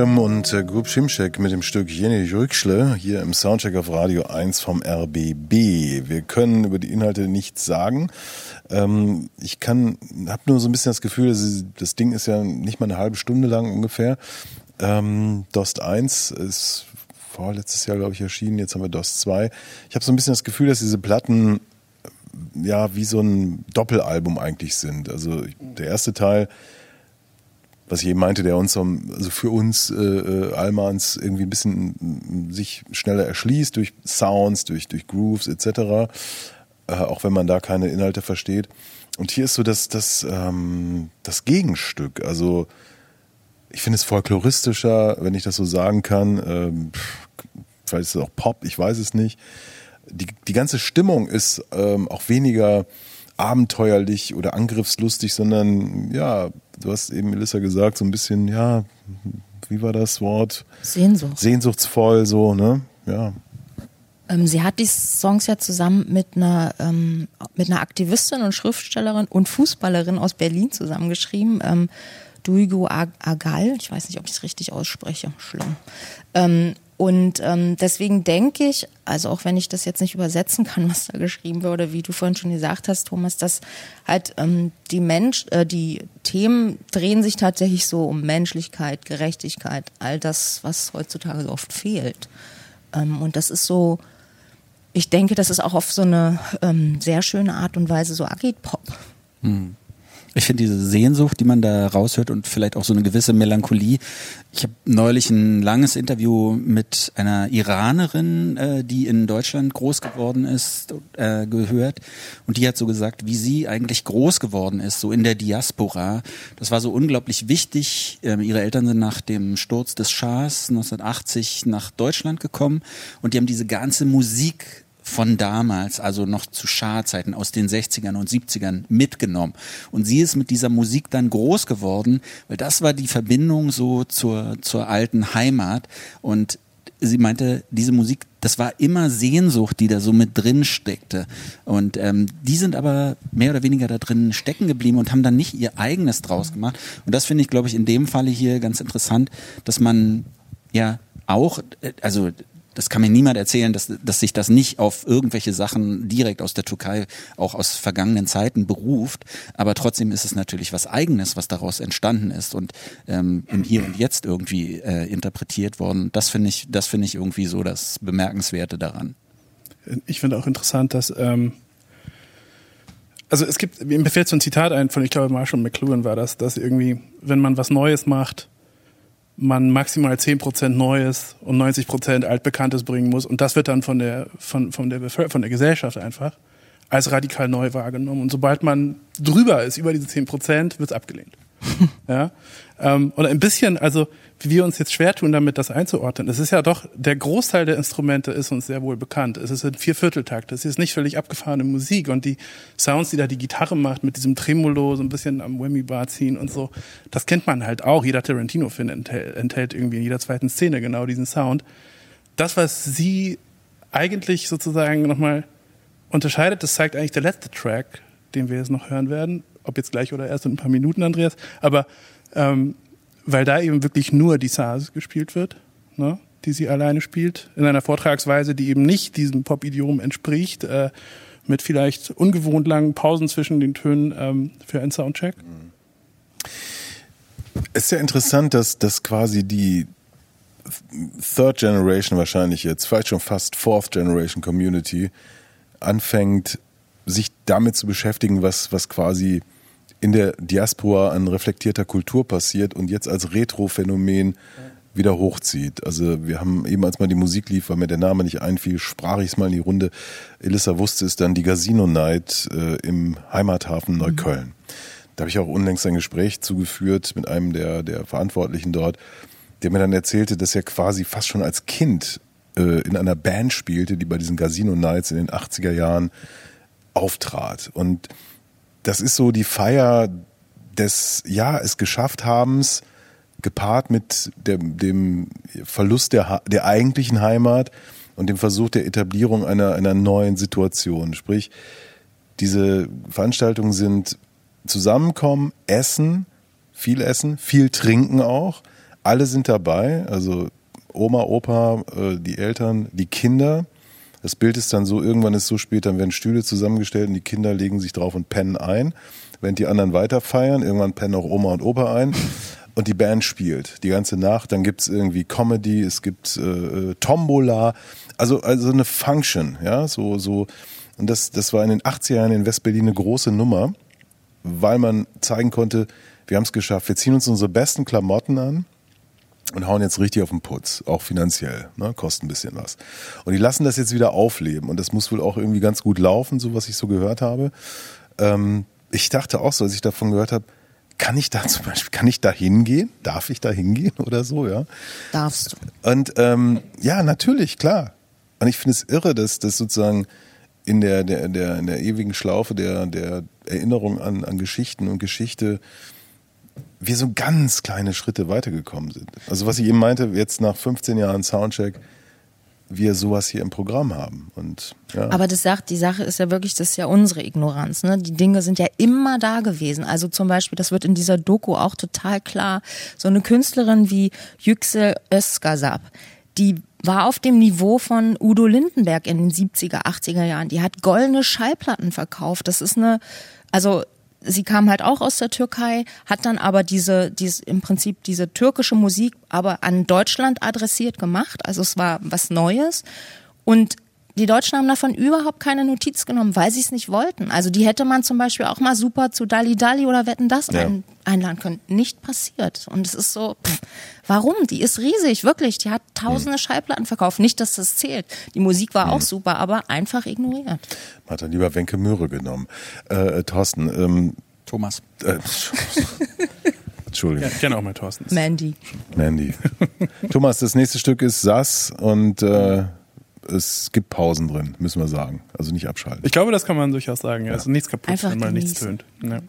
Hirdem und äh, Grup Schimschek mit dem Stück Jene Rückschle hier im Soundcheck auf Radio 1 vom RBB. Wir können über die Inhalte nichts sagen. Ähm, ich kann, habe nur so ein bisschen das Gefühl, das, das Ding ist ja nicht mal eine halbe Stunde lang ungefähr. Ähm, Dost 1 ist vorletztes Jahr, glaube ich, erschienen. Jetzt haben wir Dost 2. Ich habe so ein bisschen das Gefühl, dass diese Platten ja wie so ein Doppelalbum eigentlich sind. Also der erste Teil was ich eben meinte, der uns also für uns äh, äh, Almans irgendwie ein bisschen m, sich schneller erschließt durch Sounds, durch, durch Grooves etc., äh, auch wenn man da keine Inhalte versteht. Und hier ist so das, das, ähm, das Gegenstück. Also ich finde es folkloristischer, wenn ich das so sagen kann. Ähm, vielleicht ist es auch Pop, ich weiß es nicht. Die, die ganze Stimmung ist ähm, auch weniger abenteuerlich oder angriffslustig, sondern ja, du hast eben Melissa gesagt, so ein bisschen, ja, wie war das Wort? Sehnsucht. Sehnsuchtsvoll, so, ne? Ja. Ähm, sie hat die Songs ja zusammen mit einer, ähm, mit einer Aktivistin und Schriftstellerin und Fußballerin aus Berlin zusammengeschrieben. Ähm, Duigo Ag- Agal, ich weiß nicht, ob ich es richtig ausspreche, schlimm. Ähm, und ähm, deswegen denke ich, also auch wenn ich das jetzt nicht übersetzen kann, was da geschrieben wird, oder wie du vorhin schon gesagt hast, Thomas, dass halt ähm, die Mensch, äh, die Themen drehen sich tatsächlich so um Menschlichkeit, Gerechtigkeit, all das, was heutzutage so oft fehlt. Ähm, und das ist so, ich denke, das ist auch auf so eine ähm, sehr schöne Art und Weise so Agitpop. Ich finde diese Sehnsucht, die man da raushört und vielleicht auch so eine gewisse Melancholie. Ich habe neulich ein langes Interview mit einer Iranerin, äh, die in Deutschland groß geworden ist, äh, gehört. Und die hat so gesagt, wie sie eigentlich groß geworden ist, so in der Diaspora. Das war so unglaublich wichtig. Ähm, ihre Eltern sind nach dem Sturz des Schahs 1980 nach Deutschland gekommen und die haben diese ganze Musik von damals, also noch zu Schah-Zeiten aus den 60ern und 70ern mitgenommen. Und sie ist mit dieser Musik dann groß geworden, weil das war die Verbindung so zur, zur alten Heimat. Und sie meinte, diese Musik, das war immer Sehnsucht, die da so mit drin steckte. Und ähm, die sind aber mehr oder weniger da drin stecken geblieben und haben dann nicht ihr eigenes draus gemacht. Und das finde ich, glaube ich, in dem Falle hier ganz interessant, dass man ja auch, äh, also das kann mir niemand erzählen, dass, dass sich das nicht auf irgendwelche Sachen direkt aus der Türkei, auch aus vergangenen Zeiten beruft. Aber trotzdem ist es natürlich was Eigenes, was daraus entstanden ist und ähm, im Hier und Jetzt irgendwie äh, interpretiert worden. Das finde ich, das finde ich irgendwie so das Bemerkenswerte daran. Ich finde auch interessant, dass ähm, also es gibt, mir fällt so ein Zitat ein von, ich glaube, Marshall McLuhan war das, dass irgendwie, wenn man was Neues macht, man maximal 10% Neues und 90% Altbekanntes bringen muss. Und das wird dann von der, von, von der, von der Gesellschaft einfach als radikal neu wahrgenommen. Und sobald man drüber ist, über diese 10%, wird es abgelehnt. ja? Ähm, oder ein bisschen, also wir uns jetzt schwer tun, damit das einzuordnen. Es ist ja doch, der Großteil der Instrumente ist uns sehr wohl bekannt. Es ist ein Viervierteltakt. Es ist nicht völlig abgefahrene Musik. Und die Sounds, die da die Gitarre macht, mit diesem Tremolo, so ein bisschen am Whammy-Bar ziehen und so, das kennt man halt auch. Jeder Tarantino-Film enthält, enthält irgendwie in jeder zweiten Szene genau diesen Sound. Das, was sie eigentlich sozusagen nochmal unterscheidet, das zeigt eigentlich der letzte Track, den wir jetzt noch hören werden. Ob jetzt gleich oder erst in ein paar Minuten, Andreas. Aber ähm, weil da eben wirklich nur die Saz gespielt wird, ne, die sie alleine spielt, in einer Vortragsweise, die eben nicht diesem Pop-Idiom entspricht, äh, mit vielleicht ungewohnt langen Pausen zwischen den Tönen ähm, für einen Soundcheck. Es ist ja interessant, dass, dass quasi die Third Generation wahrscheinlich jetzt, vielleicht schon fast Fourth Generation Community anfängt, sich damit zu beschäftigen, was, was quasi in der Diaspora an reflektierter Kultur passiert und jetzt als Retro-Phänomen wieder hochzieht. Also wir haben eben, als mal die Musik lief, weil mir der Name nicht einfiel, sprach ich es mal in die Runde. Elissa wusste es dann, die Casino Night äh, im Heimathafen Neukölln. Da habe ich auch unlängst ein Gespräch zugeführt mit einem der, der Verantwortlichen dort, der mir dann erzählte, dass er quasi fast schon als Kind äh, in einer Band spielte, die bei diesen Casino Nights in den 80er Jahren auftrat. Und das ist so die Feier des, ja, es geschafft habens, gepaart mit der, dem Verlust der, der eigentlichen Heimat und dem Versuch der Etablierung einer, einer neuen Situation. Sprich, diese Veranstaltungen sind Zusammenkommen, Essen, viel Essen, viel Trinken auch, Alle sind dabei, also Oma, Opa, äh, die Eltern, die Kinder. Das Bild ist dann so, irgendwann ist so spät, dann werden Stühle zusammengestellt und die Kinder legen sich drauf und pennen ein, während die anderen weiter feiern. Irgendwann pennen auch Oma und Opa ein. Und die Band spielt die ganze Nacht. Dann gibt's irgendwie Comedy, es gibt äh, Tombola, also also eine Function, ja, so so. Und das das war in den 80er Jahren in Westberlin eine große Nummer, weil man zeigen konnte, wir haben es geschafft. Wir ziehen uns unsere besten Klamotten an und hauen jetzt richtig auf den Putz, auch finanziell, ne? kostet ein bisschen was. Und die lassen das jetzt wieder aufleben und das muss wohl auch irgendwie ganz gut laufen, so was ich so gehört habe. Ähm, ich dachte auch so, als ich davon gehört habe, kann ich da zum Beispiel, kann ich da hingehen? Darf ich da hingehen oder so, ja? Darfst du. Und ähm, ja, natürlich, klar. Und ich finde es irre, dass das sozusagen in der, der, der, in der ewigen Schlaufe der, der Erinnerung an, an Geschichten und Geschichte wir so ganz kleine Schritte weitergekommen sind. Also was ich eben meinte, jetzt nach 15 Jahren Soundcheck, wir sowas hier im Programm haben. Und ja. Aber das sagt, die Sache ist ja wirklich, das ist ja unsere Ignoranz. Ne? Die Dinge sind ja immer da gewesen. Also zum Beispiel, das wird in dieser Doku auch total klar. So eine Künstlerin wie Yüksel Özgazap, die war auf dem Niveau von Udo Lindenberg in den 70er, 80er Jahren. Die hat goldene Schallplatten verkauft. Das ist eine, also sie kam halt auch aus der Türkei, hat dann aber diese, diese im Prinzip diese türkische Musik aber an Deutschland adressiert gemacht. Also es war was Neues und die Deutschen haben davon überhaupt keine Notiz genommen, weil sie es nicht wollten. Also die hätte man zum Beispiel auch mal super zu Dali Dali oder Wetten das Ja. ein, einladen können. Nicht passiert. Und es ist so, pff, warum? Die ist riesig, wirklich. Die hat tausende Schallplatten verkauft. Nicht, dass das zählt. Die Musik war auch super, aber einfach ignoriert. Man hat dann lieber Wenke Möhre genommen. Äh, Thorsten, ähm, Thomas. äh, Entschuldigung. Ja, ich kenne auch mal Thorsten. Mandy. Mandy. Thomas, das nächste Stück ist Sass und äh, es gibt Pausen drin, müssen wir sagen. Also nicht abschalten. Ich glaube, das kann man durchaus sagen. Ja. Also nichts kaputt, Einfach wenn mal nichts tönt. Ja.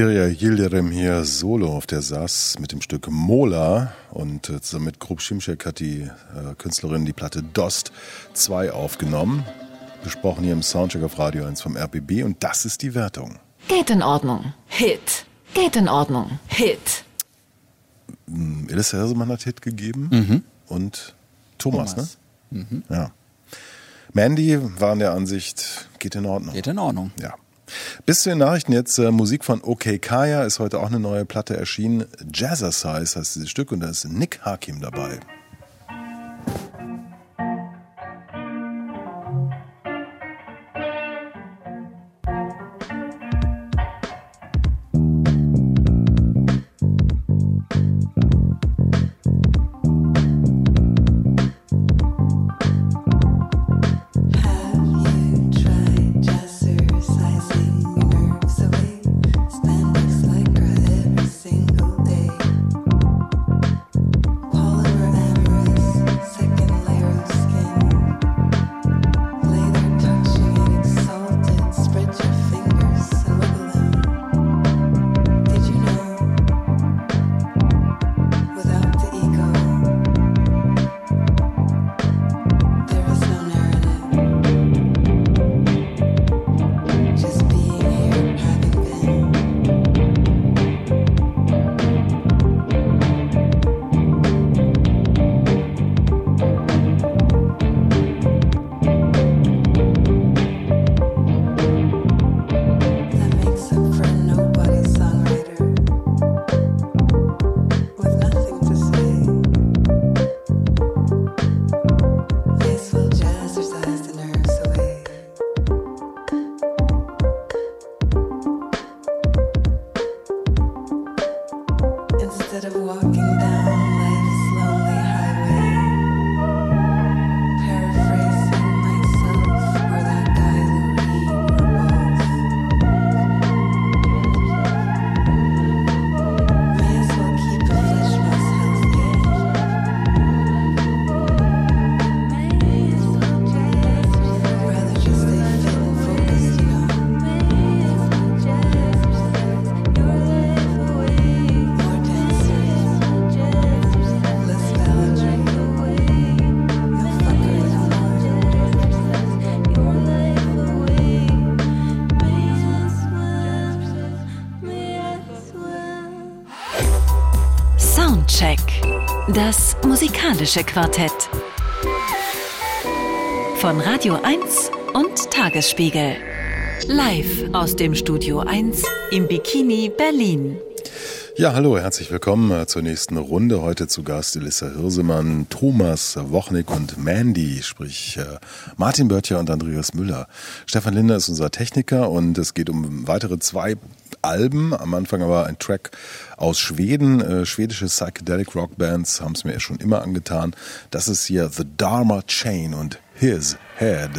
Dirja Yildirim hier solo auf der Sass mit dem Stück Mola und äh, zusammen mit Grub Schimschek hat die äh, Künstlerin die Platte Dost 2 aufgenommen. besprochen hier im Soundcheck auf Radio 1 vom RBB und das ist die Wertung. Geht in Ordnung. Hit. Geht in Ordnung. Hit. Elissa Hirsemann hat Hit gegeben und Thomas, Thomas. ne? Ja. Mandy war in der Ansicht, geht in Ordnung. Geht in Ordnung. Ja. Bis zu den Nachrichten jetzt äh, Musik von OK Kaya ist heute auch eine neue Platte erschienen. Jazzercise heißt dieses Stück und da ist Nick Hakim dabei. Das musikalische Quartett. Von Radio 1 und Tagesspiegel. Live aus dem Studio 1 im Bikini Berlin. Ja, hallo, herzlich willkommen äh, zur nächsten Runde. Heute zu Gast Elissa Hirsemann, Thomas Wochnik und Mandy, sprich äh, Martin Böttcher und Andreas Müller. Stefan Linder ist unser Techniker und es geht um weitere zwei Alben. Am Anfang aber ein Track aus Schweden. Äh, schwedische Psychedelic Rock Bands haben es mir schon immer angetan. Das ist hier The Dharma Chain und His Head.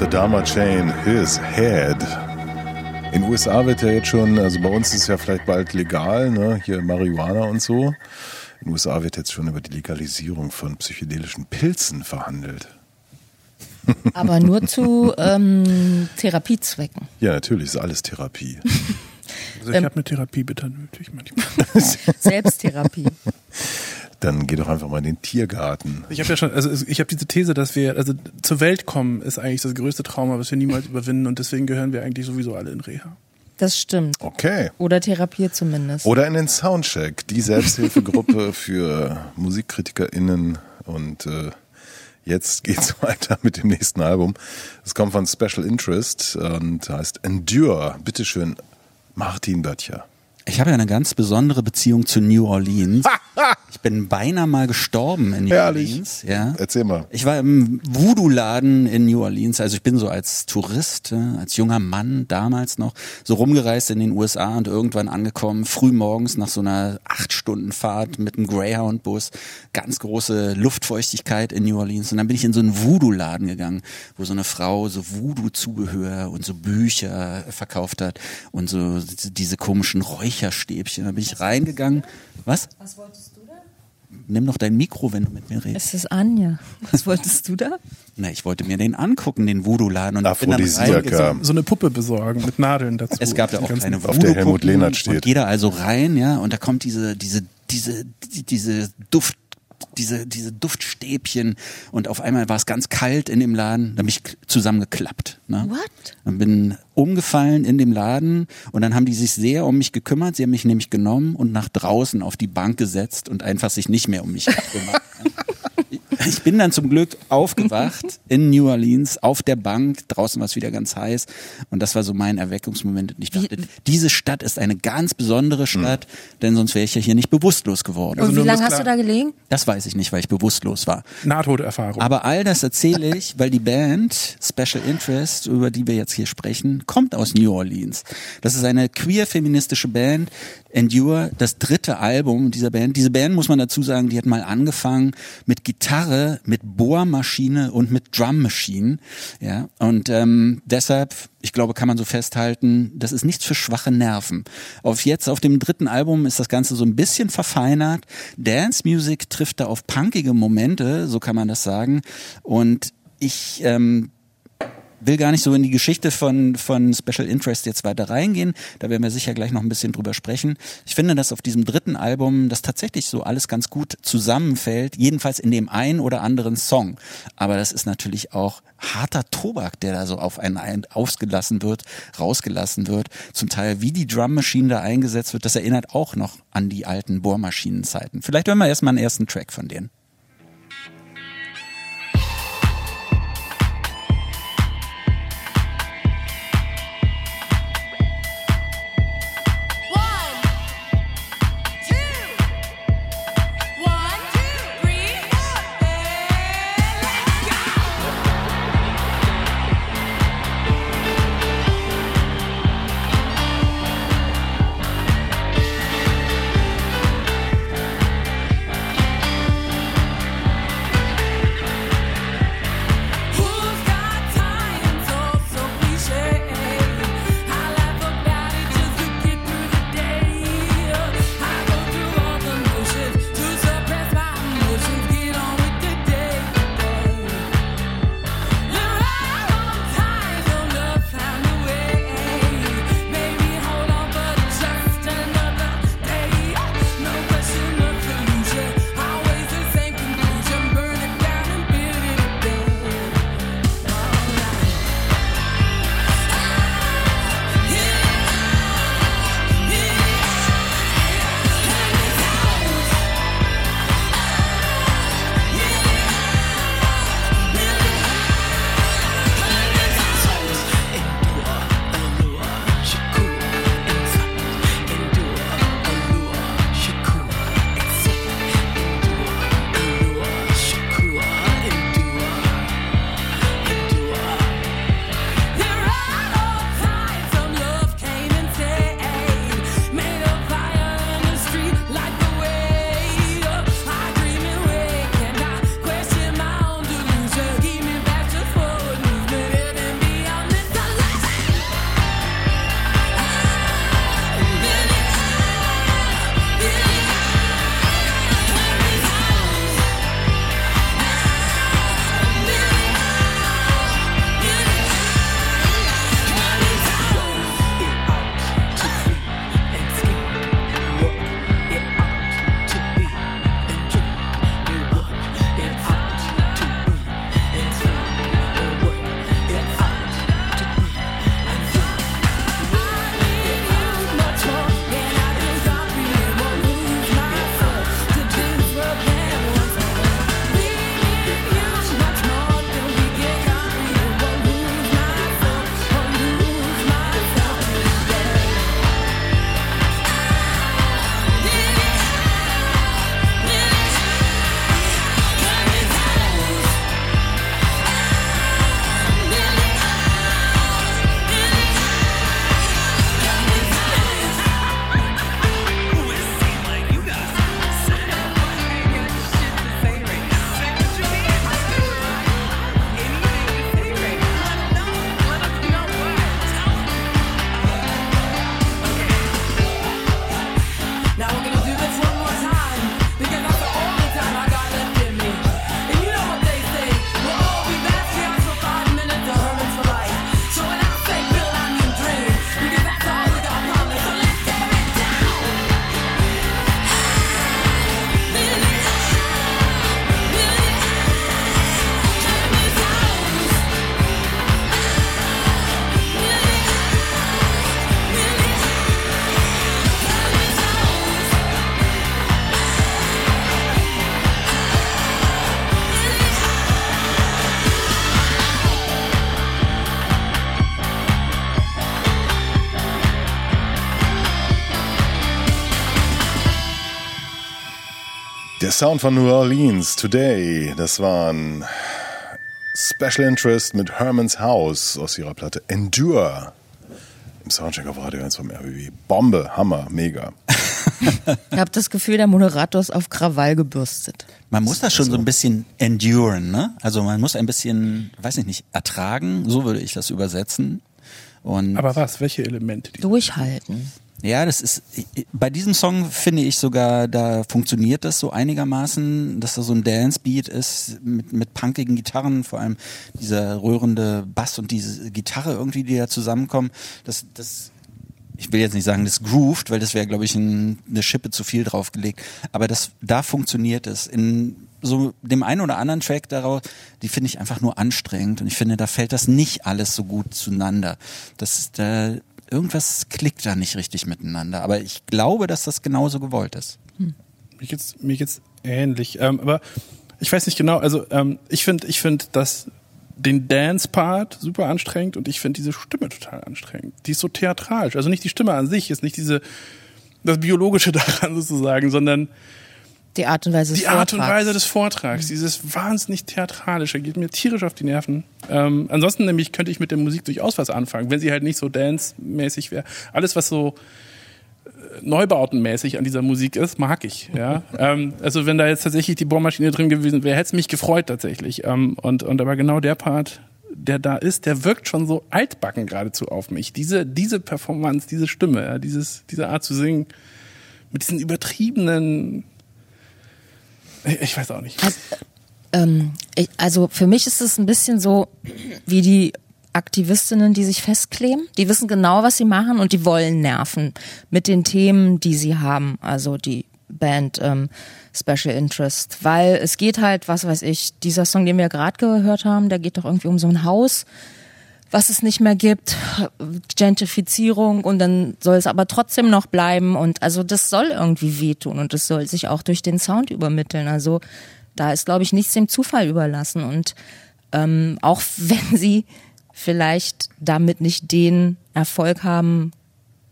The Dharma Chain, His Head. In den USA wird ja jetzt schon, also bei uns ist es ja vielleicht bald legal, ne? hier Marihuana und so. In den USA wird jetzt schon über die Legalisierung von psychedelischen Pilzen verhandelt. Aber nur zu ähm, Therapiezwecken. Ja, natürlich ist alles Therapie. Also ich habe eine Therapie bitte nötig manchmal. Selbsttherapie. Dann geh doch einfach mal in den Tiergarten. Ich habe ja schon, also ich habe diese These, dass wir, also zur Welt kommen ist eigentlich das größte Trauma, was wir niemals überwinden und deswegen gehören wir eigentlich sowieso alle in Reha. Das stimmt. Okay. Oder therapiert zumindest. Oder in den Soundcheck, die Selbsthilfegruppe für MusikkritikerInnen. Und äh, jetzt geht's weiter mit dem nächsten Album. Es kommt von Special Interest und heißt Endure. Bitteschön, Martin Böttcher. Ich habe ja eine ganz besondere Beziehung zu New Orleans. Ich bin beinahe mal gestorben in New Herrlich. Orleans. Ja. Erzähl mal. Ich war im Voodoo-Laden in New Orleans. Also ich bin so als Tourist, äh, als junger Mann damals noch, so rumgereist in den USA und irgendwann angekommen, früh morgens nach so einer acht Stunden Fahrt mit einem Greyhound-Bus, ganz große Luftfeuchtigkeit in New Orleans. Und dann bin ich in so einen Voodoo-Laden gegangen, wo so eine Frau so Voodoo-Zubehör und so Bücher verkauft hat und so diese komischen Räucherstäbchen. Da bin ich reingegangen. Was? Was wolltest du da? Nimm doch dein Mikro, wenn du mit mir redest. Es ist Anja. Was wolltest du da? Na, ich wollte mir den angucken, den Voodoo-Laden. Und bin dann reingegangen. So eine Puppe besorgen mit Nadeln dazu. Es gab da auch Ganz- kleine Auf der Helmut Lehnert steht. Und jeder also rein, ja, und da kommt diese, diese, diese, die- diese Duft, diese, diese Duftstäbchen und auf einmal war es ganz kalt in dem Laden, da bin ich zusammengeklappt. Ne? What? Und bin umgefallen in dem Laden und dann haben die sich sehr um mich gekümmert. Sie haben mich nämlich genommen und nach draußen auf die Bank gesetzt und einfach sich nicht mehr um mich gekümmert. Ich bin dann zum Glück aufgewacht in New Orleans auf der Bank. Draußen war es wieder ganz heiß. Und das war so mein Erweckungsmoment. Und ich dachte, diese Stadt ist eine ganz besondere Stadt, denn sonst wäre ich ja hier nicht bewusstlos geworden. Und nur wie lange hast du da gelegen? Das weiß ich nicht, weil ich bewusstlos war. Nahtoderfahrung. Aber all das erzähle ich, weil die Band Special Interest, über die wir jetzt hier sprechen, kommt aus New Orleans. Das ist eine queer-feministische Band, Endure, das dritte Album dieser Band. Diese Band, muss man dazu sagen, die hat mal angefangen mit Gitarre, mit Bohrmaschine und mit Drummmaschine. Ja, und ähm, deshalb, ich glaube, kann man so festhalten, das ist nichts für schwache Nerven. Auf jetzt, auf dem dritten Album ist das Ganze so ein bisschen verfeinert. Dance Music trifft da auf punkige Momente, so kann man das sagen. Und ich ähm, will gar nicht so in die Geschichte von, von Special Interest jetzt weiter reingehen. Da werden wir sicher gleich noch ein bisschen drüber sprechen. Ich finde, dass auf diesem dritten Album das tatsächlich so alles ganz gut zusammenfällt. Jedenfalls in dem einen oder anderen Song. Aber das ist natürlich auch harter Tobak, der da so auf einen ein ausgelassen wird, rausgelassen wird. Zum Teil, wie die Drum Machine da eingesetzt wird, das erinnert auch noch an die alten Bohrmaschinenzeiten. Vielleicht hören wir erstmal einen ersten Track von denen. Sound von New Orleans Today, das waren Special Interest mit Herman's House aus ihrer Platte Endure. Im Soundcheck auf Radio 1 vom RBB. Bombe, Hammer, mega. Ich habe das Gefühl, der Moderator ist auf Krawall gebürstet. Man muss das schon so ein bisschen enduren, ne? Also man muss ein bisschen, weiß ich nicht, ertragen, so würde ich das übersetzen. Und Aber was? Welche Elemente? Die Durchhalten. Ja, das ist bei diesem Song finde ich sogar, da funktioniert das so einigermaßen, dass da so ein Dance-Beat ist mit, mit punkigen Gitarren, vor allem dieser rührende Bass und diese Gitarre irgendwie, die da zusammenkommen. Das, das, ich will jetzt nicht sagen, das grooved, weil das wäre, glaube ich, ein, eine Schippe zu viel draufgelegt. Aber das, da funktioniert es. In so dem einen oder anderen Track daraus, die finde ich einfach nur anstrengend und ich finde, da fällt das nicht alles so gut zueinander. Das da, irgendwas klickt da nicht richtig miteinander. Aber ich glaube, dass das genauso gewollt ist. mir geht's, mir geht's ähnlich. Ähm, aber ich weiß nicht genau, also ähm, ich finde, ich finde, dass den Dance-Part super anstrengend und ich finde diese Stimme total anstrengend. Die ist so theatralisch. Also nicht die Stimme an sich, ist nicht diese das Biologische daran sozusagen, sondern Die Art und Weise des die Art und Vortrags. Weise des Vortrags, dieses wahnsinnig theatralische, geht mir tierisch auf die Nerven. Ähm, ansonsten nämlich könnte ich mit der Musik durchaus was anfangen, wenn sie halt nicht so dance-mäßig wäre. Alles, was so äh, Neubautenmäßig an dieser Musik ist, mag ich. Ja? ähm, also wenn da jetzt tatsächlich die Bohrmaschine drin gewesen wäre, hätte es mich gefreut tatsächlich. Ähm, und, und aber genau der Part, der da ist, der wirkt schon so altbacken geradezu auf mich. Diese, diese Performance, diese Stimme, ja, dieses, diese Art zu singen, mit diesen übertriebenen ich weiß auch nicht. Also, ähm, ich, also für mich ist es ein bisschen so wie die Aktivistinnen, die sich festkleben. Die wissen genau, was sie machen und die wollen nerven mit den Themen, die sie haben. Also die Band ähm, Special Interest. Weil es geht halt, was weiß ich, dieser Song, den wir gerade gehört haben, der geht doch irgendwie um so ein Haus, was es nicht mehr gibt, Gentrifizierung und dann soll es aber trotzdem noch bleiben und also das soll irgendwie wehtun und das soll sich auch durch den Sound übermitteln. Also da ist, glaube ich, nichts dem Zufall überlassen und ähm, auch wenn sie vielleicht damit nicht den Erfolg haben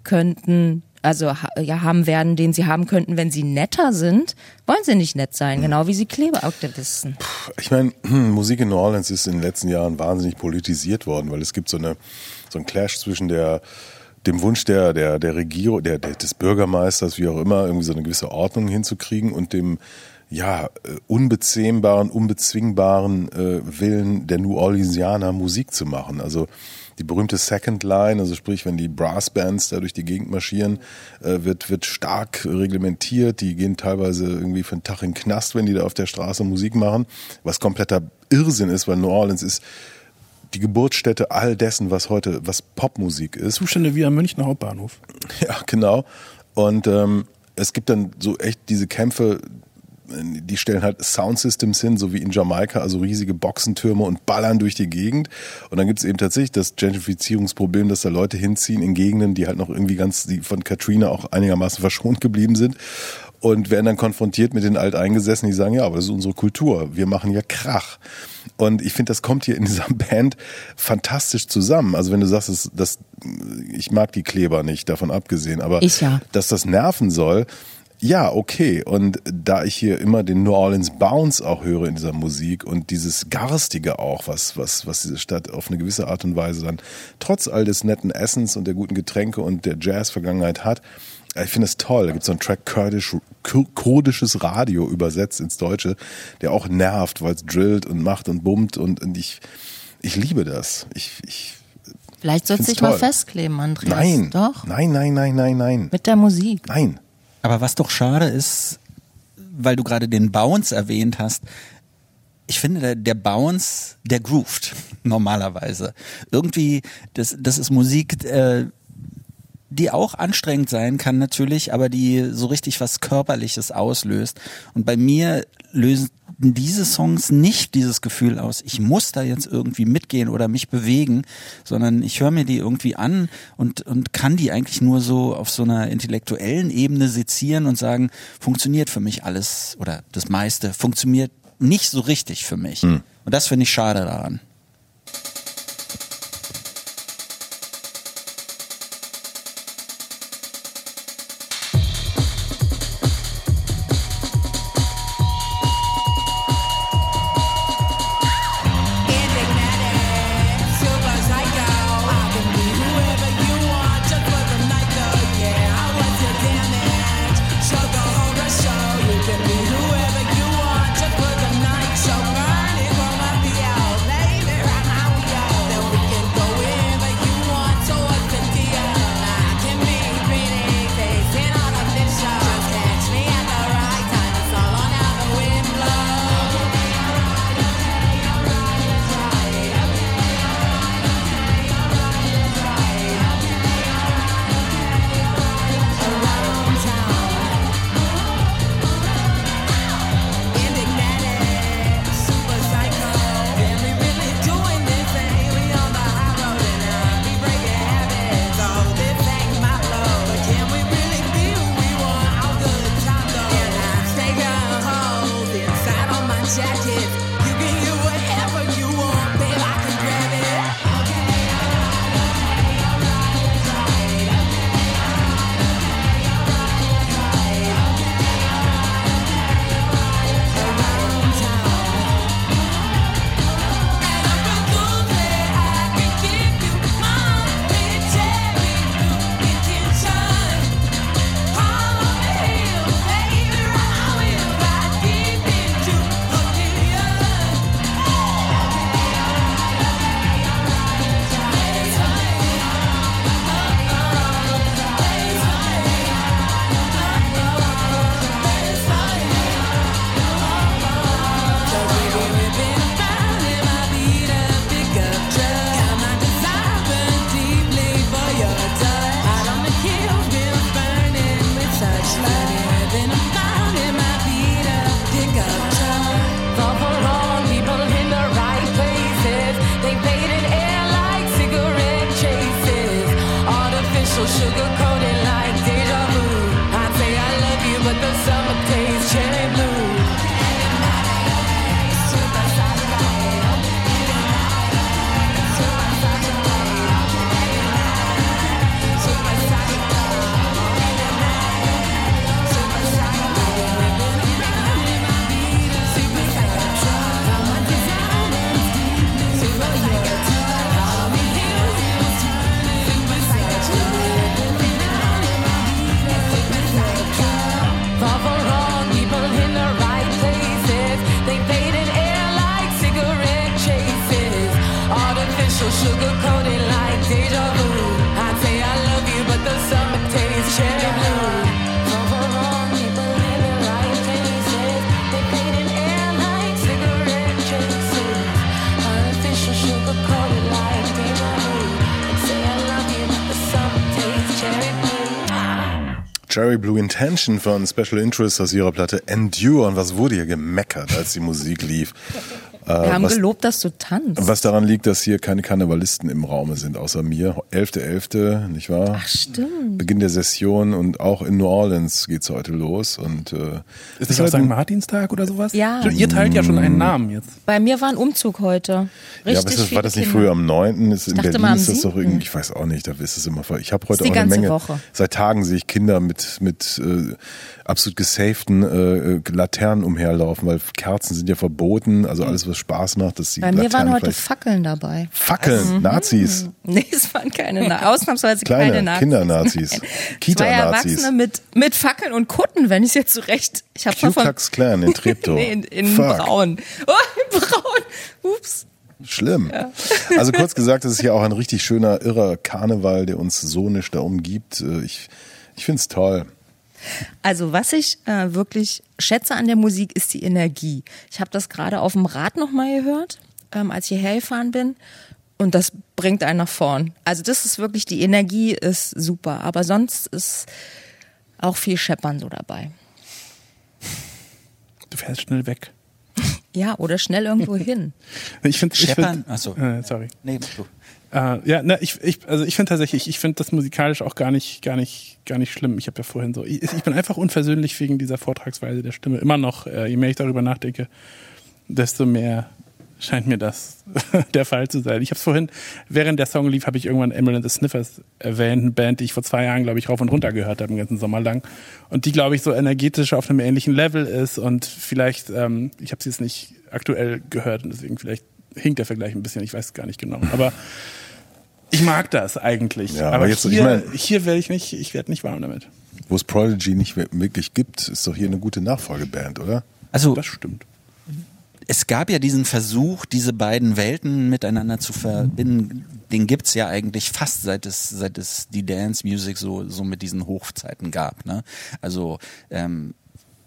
könnten, also ja haben werden, den sie haben könnten, wenn sie netter sind, wollen sie nicht nett sein, genau wie sie Klebeaktivisten. Ich meine, Musik in New Orleans ist in den letzten Jahren wahnsinnig politisiert worden, weil es gibt so eine so ein Clash zwischen der dem Wunsch der der der Regierung, der, der des Bürgermeisters, wie auch immer, irgendwie so eine gewisse Ordnung hinzukriegen und dem ja äh, unbezähmbaren, unbezwingbaren äh, Willen der New Orleansianer Musik zu machen. Also die berühmte Second Line, also sprich, wenn die Brassbands da durch die Gegend marschieren, äh, wird, wird stark reglementiert. Die gehen teilweise irgendwie für einen Tag in den Knast, wenn die da auf der Straße Musik machen, was kompletter Irrsinn ist, weil New Orleans ist die Geburtsstätte all dessen, was heute, was Popmusik ist. Zustände wie am Münchner Hauptbahnhof. Ja, genau. Und ähm, es gibt dann so echt diese Kämpfe, die stellen halt Soundsystems hin, so wie in Jamaika, also riesige Boxentürme und ballern durch die Gegend. Und dann gibt es eben tatsächlich das Gentrifizierungsproblem, dass da Leute hinziehen in Gegenden, die halt noch irgendwie ganz, die von Katrina auch einigermaßen verschont geblieben sind. Und werden dann konfrontiert mit den Alteingesessenen, die sagen, ja, aber das ist unsere Kultur. Wir machen ja Krach. Und ich finde, das kommt hier in dieser Band fantastisch zusammen. Also wenn du sagst, das, das, ich mag die Kleber nicht, davon abgesehen, aber ja. dass das nerven soll, ja, okay. Und da ich hier immer den New Orleans Bounce auch höre in dieser Musik und dieses Garstige auch, was, was, was diese Stadt auf eine gewisse Art und Weise dann trotz all des netten Essens und der guten Getränke und der Jazz-Vergangenheit hat, äh, ich finde es toll. Da gibt es so einen Track Kurdisch, Kur- kurdisches Radio übersetzt ins Deutsche, der auch nervt, weil es drillt und macht und bummt und, und ich, ich liebe das. Ich, ich, Vielleicht sollst du dich mal festkleben, Andreas. nein. Doch. Nein, nein, nein, nein, nein. Mit der Musik. Nein. Aber was doch schade ist, weil du gerade den Bounce erwähnt hast, ich finde, der, der Bounce, der groovt normalerweise. Irgendwie, das, das ist Musik, äh, die auch anstrengend sein kann natürlich, aber die so richtig was Körperliches auslöst. Und bei mir lösen diese Songs nicht dieses Gefühl aus, ich muss da jetzt irgendwie mitgehen oder mich bewegen, sondern ich höre mir die irgendwie an und, und kann die eigentlich nur so auf so einer intellektuellen Ebene sezieren und sagen, funktioniert für mich alles oder das meiste, funktioniert nicht so richtig für mich. Und das finde ich schade daran. Cherry Blue Intention von Special Interest aus ihrer Platte Endure. Und was wurde hier gemeckert, als die Musik lief? Wir haben was- gelobt, dass du tanzt. Was daran liegt, dass hier keine Karnevalisten im Raume sind, außer mir. 11.11., nicht wahr? Ach, stimmt. Beginn der Session und auch in New Orleans geht's heute los. Und, äh, Ist das auch St. Martinstag oder sowas? Ja. Ihr teilt ja schon einen Namen jetzt. Bei mir war ein Umzug heute. Richtig ja, was ist, war viele das nicht Kinder. früher am 9.? Ist in Berlin mal ist das doch 7.. irgendwie, ich weiß auch nicht, da ist es immer voll. Ich habe heute auch eine Menge. Woche. Seit Tagen sehe ich Kinder mit, mit äh, absolut gesaften äh, Laternen umherlaufen, weil Kerzen sind ja verboten. Also alles, was Spaß macht, dass die Bei mir Laternen waren heute Fackeln dabei. Fackeln, Nazis. Nee, es waren keine, Na ausnahmsweise Kleine keine Nazis. Kindernazis. Kita-Nazis. Erwachsene mit, mit Fackeln und Kutten, wenn ich es jetzt zurecht. Ich habe Klux Klan in Treptow. nee, in, in braun. Oh, in braun. Ups. Schlimm. Also kurz gesagt, es ist hier auch ein richtig schöner, irrer Karneval, der uns so nicht da umgibt. Äh, Ich, ich finde es toll. Also was ich äh, wirklich schätze an der Musik ist die Energie. Ich habe das gerade auf dem Rad nochmal gehört, ähm, als ich hierher gefahren bin. Und das bringt einen nach vorn. Also das ist wirklich, die Energie ist super. Aber sonst ist auch viel Scheppern so dabei. Du fährst schnell weg. Ja, oder schnell irgendwo hin. Ich finde, ich Scheppern? find, Ach so. äh, sorry. Nee, du. Äh, ja, na, ich, ich, also ich finde tatsächlich, ich finde das musikalisch auch gar nicht, gar nicht, gar nicht schlimm. Ich habe ja vorhin so, ich, ich bin einfach unversöhnlich wegen dieser Vortragsweise der Stimme. Immer noch, äh, je mehr ich darüber nachdenke, desto mehr scheint mir das der Fall zu sein. Ich habe vorhin, während der Song lief, habe ich irgendwann Emerald and the Sniffers erwähnt, eine Band, die ich vor zwei Jahren, glaube ich, rauf und runter gehört habe, den ganzen Sommer lang. Und die, glaube ich, so energetisch auf einem ähnlichen Level ist und vielleicht, ähm, ich habe sie jetzt nicht aktuell gehört und deswegen vielleicht hinkt der Vergleich ein bisschen, ich weiß es gar nicht genau. Aber ich mag das eigentlich. Ja, aber aber jetzt- ich hier, mein- hier werde ich nicht, ich werde nicht warm damit. Wo es Prodigy nicht wirklich gibt, ist doch hier eine gute Nachfolgeband, oder? Also Das stimmt. Es gab ja diesen Versuch, diese beiden Welten miteinander zu verbinden. Den gibt's ja eigentlich fast seit es, seit es die Dance Music so, so mit diesen Hochzeiten gab. Ne? Also ähm,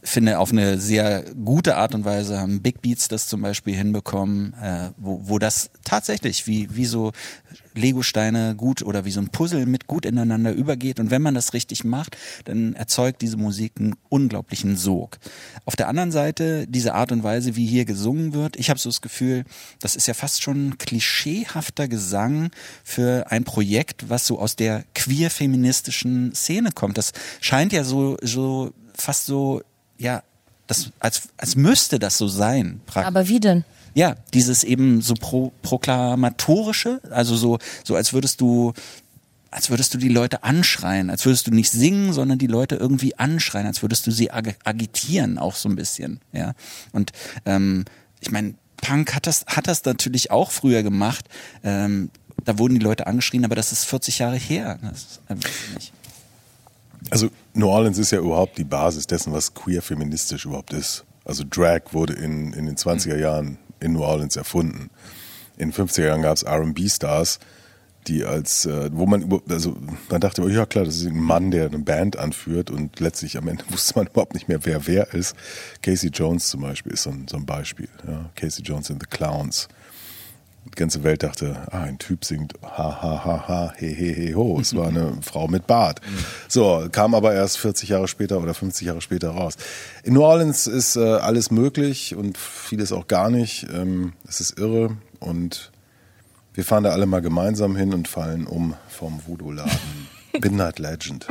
finde auf eine sehr gute Art und Weise haben Big Beats das zum Beispiel hinbekommen, äh, wo, wo das tatsächlich wie, wie so Lego-Steine gut oder wie so ein Puzzle mit gut ineinander übergeht. Und wenn man das richtig macht, dann erzeugt diese Musik einen unglaublichen Sog. Auf der anderen Seite, diese Art und Weise, wie hier gesungen wird, ich habe so das Gefühl, das ist ja fast schon klischeehafter Gesang für ein Projekt, was so aus der queer-feministischen Szene kommt. Das scheint ja so, so fast so, ja, das, als, als müsste das so sein. praktisch. Aber wie denn? Ja, dieses eben so pro, proklamatorische, also so, so als würdest du, als würdest du die Leute anschreien, als würdest du nicht singen, sondern die Leute irgendwie anschreien, als würdest du sie ag agitieren, auch so ein bisschen, ja. Und ähm, ich meine, Punk hat das, hat das natürlich auch früher gemacht. Ähm, da wurden die Leute angeschrien, aber das ist 40 Jahre her. Das. Also New Orleans ist ja überhaupt die Basis dessen, was queer feministisch überhaupt ist. Also Drag wurde in, in den 20er Jahren in New Orleans erfunden. In den 50er Jahren gab es R&B-Stars, die als, äh, wo man, also man dachte, ja klar, das ist ein Mann, der eine Band anführt und letztlich am Ende wusste man überhaupt nicht mehr, wer wer ist. Casey Jones zum Beispiel ist so ein, so ein Beispiel. Ja? Casey Jones in The Clowns. Die ganze Welt dachte, ah, ein Typ singt ha ha ha ha he he he ho. Es war eine Frau mit Bart. So, kam aber erst 40 Jahre später oder 50 Jahre später raus. In New Orleans ist äh, alles möglich und vieles auch gar nicht. Ähm, es ist irre und wir fahren da alle mal gemeinsam hin und fallen um vom Voodoo-Laden. Midnight Legend.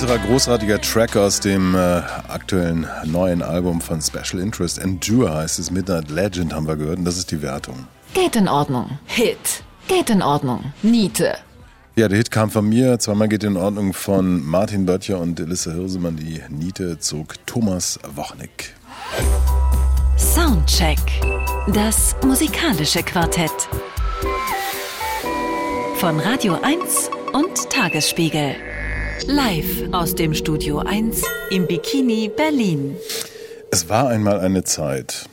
Weiterer großartiger Track aus dem äh, aktuellen neuen Album von Special Interest. Endure heißt es. Midnight Legend haben wir gehört und das ist die Wertung. Geht in Ordnung. Hit. Geht in Ordnung. Niete. Ja, der Hit kam von mir. Zweimal geht in Ordnung von Martin Böttcher und Elissa Hirsemann. Die Niete zog Thomas Wochnick. Soundcheck. Das musikalische Quartett. Von Radio 1 und Tagesspiegel. Live aus dem Studio 1 im Bikini Berlin. Es war einmal eine Zeit,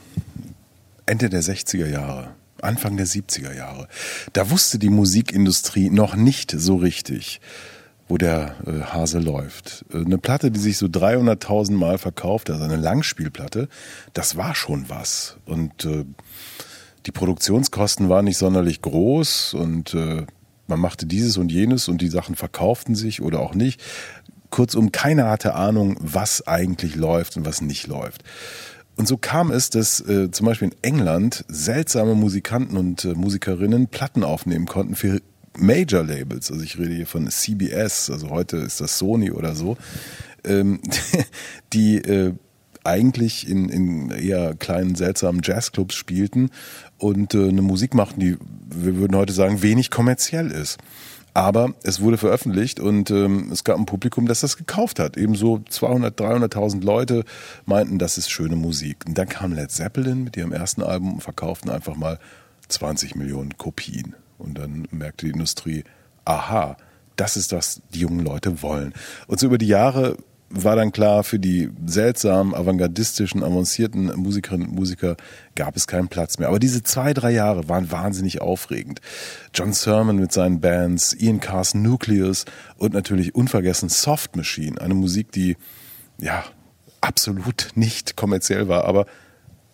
Ende der 60er Jahre, Anfang der 70er Jahre. Da wusste die Musikindustrie noch nicht so richtig, wo der äh, Hase läuft. Äh, Eine Platte, die sich so 300.000 Mal verkauft, also eine Langspielplatte, das war schon was. Und äh, die Produktionskosten waren nicht sonderlich groß und äh, man machte dieses und jenes und die Sachen verkauften sich oder auch nicht. Kurzum, keiner hatte Ahnung, was eigentlich läuft und was nicht läuft. Und so kam es, dass äh, zum Beispiel in England seltsame Musikanten und äh, Musikerinnen Platten aufnehmen konnten für Major-Labels. Also ich rede hier von CBS, also heute ist das Sony oder so, ähm, die äh, eigentlich in, in eher kleinen, seltsamen Jazzclubs spielten und äh, eine Musik machten, die, wir würden heute sagen, wenig kommerziell ist. Aber es wurde veröffentlicht und ähm, es gab ein Publikum, das das gekauft hat. Ebenso 200, 300.000 Leute meinten, das ist schöne Musik. Und dann kam Led Zeppelin mit ihrem ersten Album und verkauften einfach mal 20 Millionen Kopien. Und dann merkte die Industrie, aha, das ist, was die jungen Leute wollen. Und so über die Jahre war dann klar, für die seltsamen, avantgardistischen, avancierten Musikerinnen und Musiker gab es keinen Platz mehr. Aber diese zwei, drei Jahre waren wahnsinnig aufregend. John Sermon mit seinen Bands, Ian Cars Nucleus und natürlich unvergessen Soft Machine, eine Musik, die ja absolut nicht kommerziell war, aber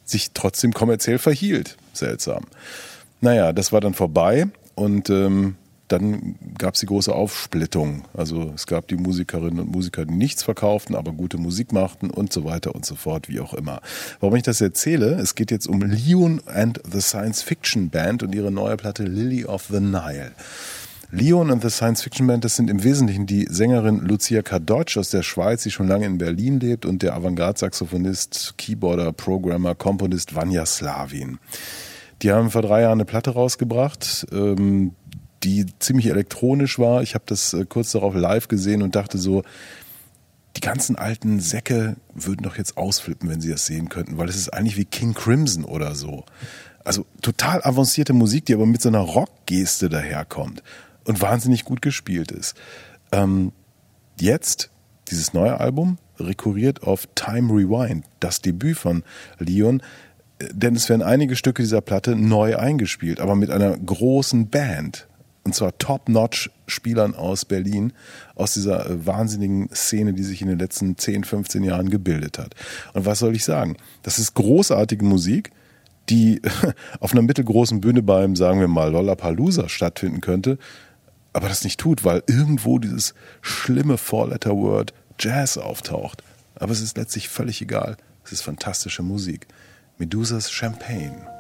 sich trotzdem kommerziell verhielt. Seltsam. Naja, das war dann vorbei und ähm, dann gab es die große Aufsplittung. Also es gab die Musikerinnen und Musiker, die nichts verkauften, aber gute Musik machten und so weiter und so fort, wie auch immer. Warum ich das erzähle, es geht jetzt um Leon and the Science Fiction Band und ihre neue Platte Lily of the Nile. Leon and the Science Fiction Band, das sind im Wesentlichen die Sängerin Lucia Kadocz aus der Schweiz, die schon lange in Berlin lebt, und der Avantgarde-Saxophonist, Keyboarder, Programmer, Komponist Vanya Slavin. Die haben vor drei Jahren eine Platte rausgebracht, ähm, die ziemlich elektronisch war. Ich habe das äh, kurz darauf live gesehen und dachte so, die ganzen alten Säcke würden doch jetzt ausflippen, wenn sie das sehen könnten, weil es ist eigentlich wie King Crimson oder so. Also total avancierte Musik, die aber mit so einer Rockgeste daherkommt und wahnsinnig gut gespielt ist. Ähm, jetzt, dieses neue Album, rekurriert auf Time Rewind, das Debüt von Leon, äh, denn es werden einige Stücke dieser Platte neu eingespielt, aber mit einer großen Band. Und zwar Top-Notch-Spielern aus Berlin, aus dieser äh, wahnsinnigen Szene, die sich in den letzten 10, 15 Jahren gebildet hat. Und was soll ich sagen? Das ist großartige Musik, die auf einer mittelgroßen Bühne beim, sagen wir mal, Lollapalooza stattfinden könnte, aber das nicht tut, weil irgendwo dieses schlimme Four-Letter-Word Jazz auftaucht. Aber es ist letztlich völlig egal. Es ist fantastische Musik. Medusas Champagne.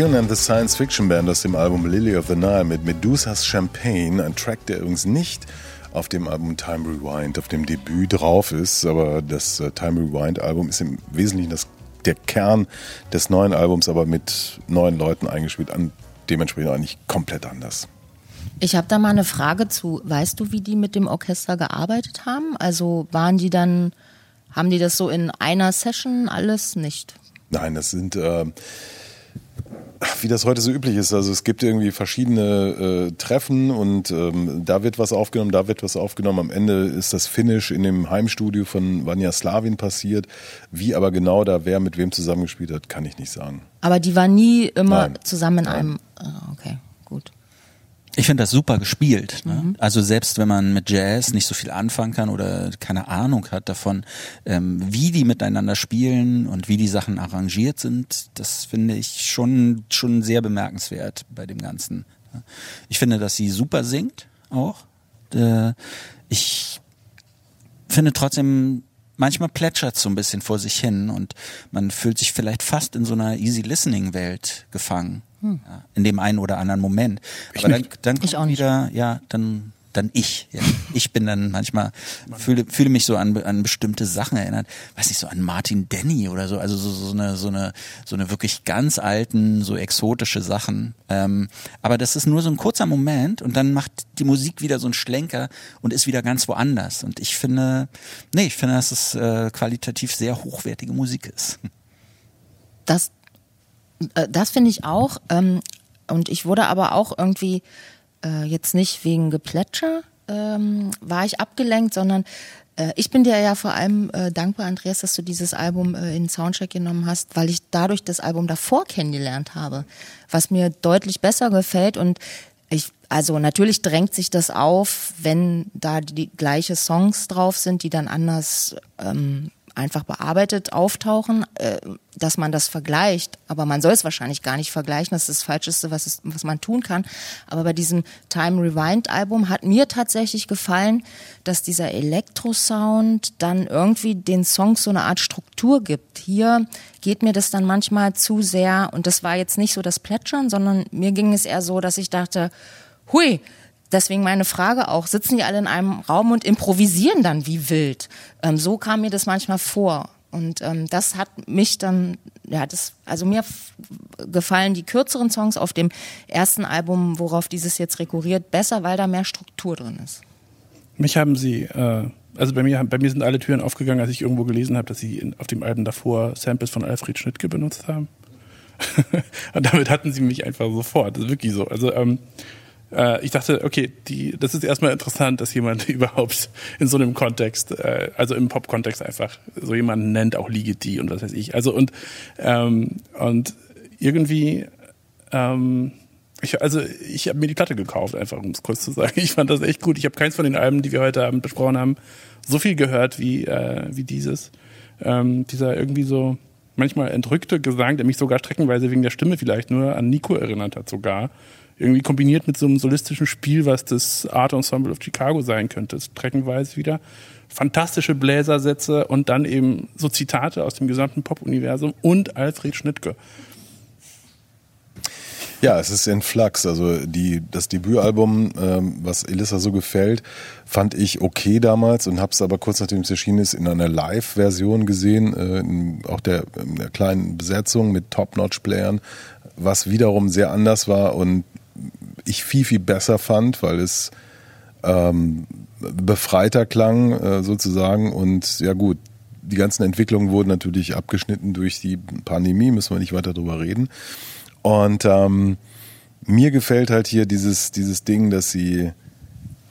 Leon and the Science Fiction Band aus dem Album Lily of the Nile mit Medusas Champagne, ein Track, der übrigens nicht auf dem Album Time Rewind, auf dem Debüt drauf ist, aber das äh, Time Rewind Album ist im Wesentlichen das, der Kern des neuen Albums, aber mit neuen Leuten eingespielt, an, dementsprechend eigentlich komplett anders. Ich habe da mal eine Frage zu. Weißt du, wie die mit dem Orchester gearbeitet haben? Also waren die dann, haben die das so in einer Session alles nicht? Nein, das sind, äh, wie das heute so üblich ist. Also es gibt irgendwie verschiedene äh, Treffen und ähm, da wird was aufgenommen, da wird was aufgenommen. Am Ende ist das Finish in dem Heimstudio von Vanja Slavin passiert. Wie aber genau da wer mit wem zusammengespielt hat, kann ich nicht sagen. Aber die waren nie immer Nein. zusammen in Nein. einem. Ah, Okay, gut. Ich finde das super gespielt. Ne? Also selbst wenn man mit Jazz nicht so viel anfangen kann oder keine Ahnung hat davon, ähm, wie die miteinander spielen und wie die Sachen arrangiert sind, das finde ich schon schon sehr bemerkenswert bei dem Ganzen. Ich finde, dass sie super singt auch. Äh, ich finde trotzdem, manchmal plätschert so ein bisschen vor sich hin und man fühlt sich vielleicht fast in so einer easy listening Welt gefangen. Ja, in dem einen oder anderen Moment. Aber dann, dann kommt Ich auch nicht. wieder, ja, dann dann ich. Ja. Ich bin dann manchmal, fühle, fühle mich so an, an bestimmte Sachen erinnert, weiß nicht, so an Martin Denny oder so, also so, so eine, so eine, so eine wirklich ganz alten, so exotische Sachen. Ähm, aber das ist nur so ein kurzer Moment und dann macht die Musik wieder so einen Schlenker und ist wieder ganz woanders. Und ich finde, nee, ich finde, dass es äh, qualitativ sehr hochwertige Musik ist. Das, das finde ich auch. Ähm, und ich wurde aber auch irgendwie äh, jetzt nicht wegen Geplätscher ähm, war ich abgelenkt, sondern äh, ich bin dir ja vor allem äh, dankbar, Andreas, dass du dieses Album äh, in Soundcheck genommen hast, weil ich dadurch das Album davor kennengelernt habe, was mir deutlich besser gefällt und ich, also natürlich drängt sich das auf, wenn da die, die gleiche Songs drauf sind, die dann anders ähm, einfach bearbeitet auftauchen, äh, dass man das vergleicht. Aber man soll es wahrscheinlich gar nicht vergleichen. Das ist das Falscheste, was, es, was man tun kann. Aber bei diesem Time Rewind Album hat mir tatsächlich gefallen, dass dieser Elektrosound dann irgendwie den Songs so eine Art Struktur gibt. Hier geht mir das dann manchmal zu sehr, und das war jetzt nicht so das Plätschern, sondern mir ging es eher so, dass ich dachte, hui, Deswegen meine Frage auch, sitzen die alle in einem Raum und improvisieren dann wie wild? Ähm, so kam mir das manchmal vor. Und ähm, das hat mich dann, ja, das, also mir gefallen die kürzeren Songs auf dem ersten Album, worauf dieses jetzt rekurriert, besser, weil da mehr Struktur drin ist. Mich haben sie, äh, also bei mir, bei mir sind alle Türen aufgegangen, als ich irgendwo gelesen habe, dass sie in, auf dem Alben davor Samples von Alfred Schnittke benutzt haben. Und damit hatten sie mich einfach sofort. Das ist wirklich so. Also ähm, äh, ich dachte, okay, die, das ist erstmal interessant, dass jemand überhaupt in so einem Kontext, äh, also im Pop-Kontext einfach so jemanden nennt, auch Ligeti und was weiß ich. Also und ähm, und irgendwie ähm, ich, also ich habe mir die Platte gekauft, einfach um es kurz zu sagen. Ich fand das echt gut. Ich habe keins von den Alben, die wir heute Abend besprochen haben, so viel gehört wie, äh, wie dieses. Ähm, dieser irgendwie so manchmal entrückte Gesang, der mich sogar streckenweise wegen der Stimme vielleicht nur an Nico erinnert hat sogar. Irgendwie kombiniert mit so einem solistischen Spiel, was das Art Ensemble of Chicago sein könnte. Streckenweise wieder. Fantastische Bläsersätze und dann eben so Zitate aus dem gesamten Pop-Universum und Alfred Schnittke. Ja, es ist in Flux. Also die, das Debütalbum, ähm, was Elissa so gefällt, fand ich okay damals und habe es aber kurz nachdem es erschienen ist in einer Live-Version gesehen, äh, in, auch der, in der kleinen Besetzung mit Top-Notch-Playern, was wiederum sehr anders war und ich viel, viel besser fand, weil es ähm, befreiter klang äh, sozusagen und ja gut, die ganzen Entwicklungen wurden natürlich abgeschnitten durch die Pandemie, müssen wir nicht weiter drüber reden. Und ähm, mir gefällt halt hier dieses, dieses Ding, dass sie,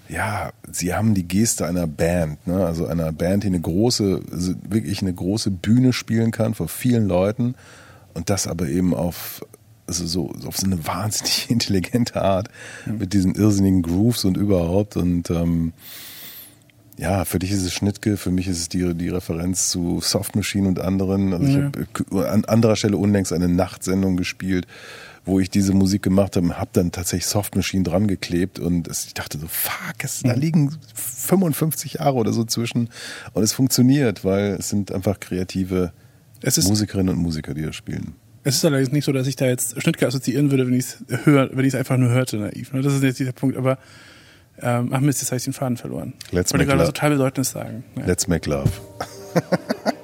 ja, sie haben die Geste einer Band, ne? also einer Band, die eine große, wirklich eine große Bühne spielen kann vor vielen Leuten und das aber eben auf, also so, auf so eine wahnsinnig intelligente Art mit diesen irrsinnigen Grooves und überhaupt und ähm, ja, für dich ist es Schnittke, für mich ist es die, die Referenz zu Soft Machine und anderen. Also ich Ja. habe an anderer Stelle unlängst eine Nachtsendung gespielt, wo ich diese Musik gemacht habe, habe dann tatsächlich Soft Machine dran geklebt und es, ich dachte so, fuck, es, da liegen 55 Jahre oder so zwischen und es funktioniert, weil es sind einfach kreative Musikerinnen und Musiker, die das spielen. Es ist allerdings nicht so, dass ich da jetzt Schnittke assoziieren würde, wenn ich es höre, wenn ich es einfach nur hörte, naiv. ne? Das ist jetzt dieser Punkt, aber ähm, ach Mist, jetzt habe ich den Faden verloren. Let's ich wollte gerade love. total Bedeutendes sagen. Ja. Let's make love.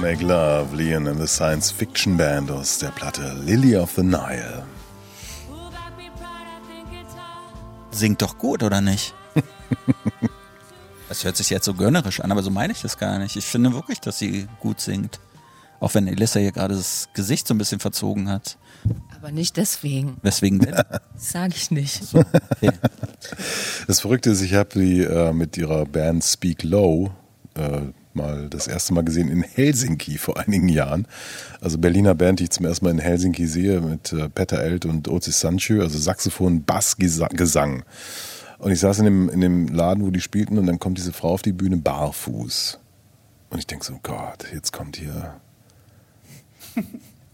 Make Love, Leon and the Science Fiction Band aus der Platte Lily of the Nile. Singt doch gut, oder nicht? Das hört sich jetzt so gönnerisch an, aber so meine ich das gar nicht. Ich finde wirklich, dass sie gut singt. Auch wenn Elissa hier gerade das Gesicht so ein bisschen verzogen hat. Aber nicht deswegen. Weswegen denn? Sag ich nicht. Okay. Das Verrückte ist, ich habe die äh, mit ihrer Band Speak Low äh, mal das erste Mal gesehen in Helsinki vor einigen Jahren. Also Berliner Band, die ich zum ersten Mal in Helsinki sehe mit äh, Peter Elt und Otis Sancho, also Saxophon, Bass, Gesa- Gesang. Und ich saß in dem, in dem Laden, wo die spielten und dann kommt diese Frau auf die Bühne barfuß. Und ich denke so, Gott, jetzt kommt hier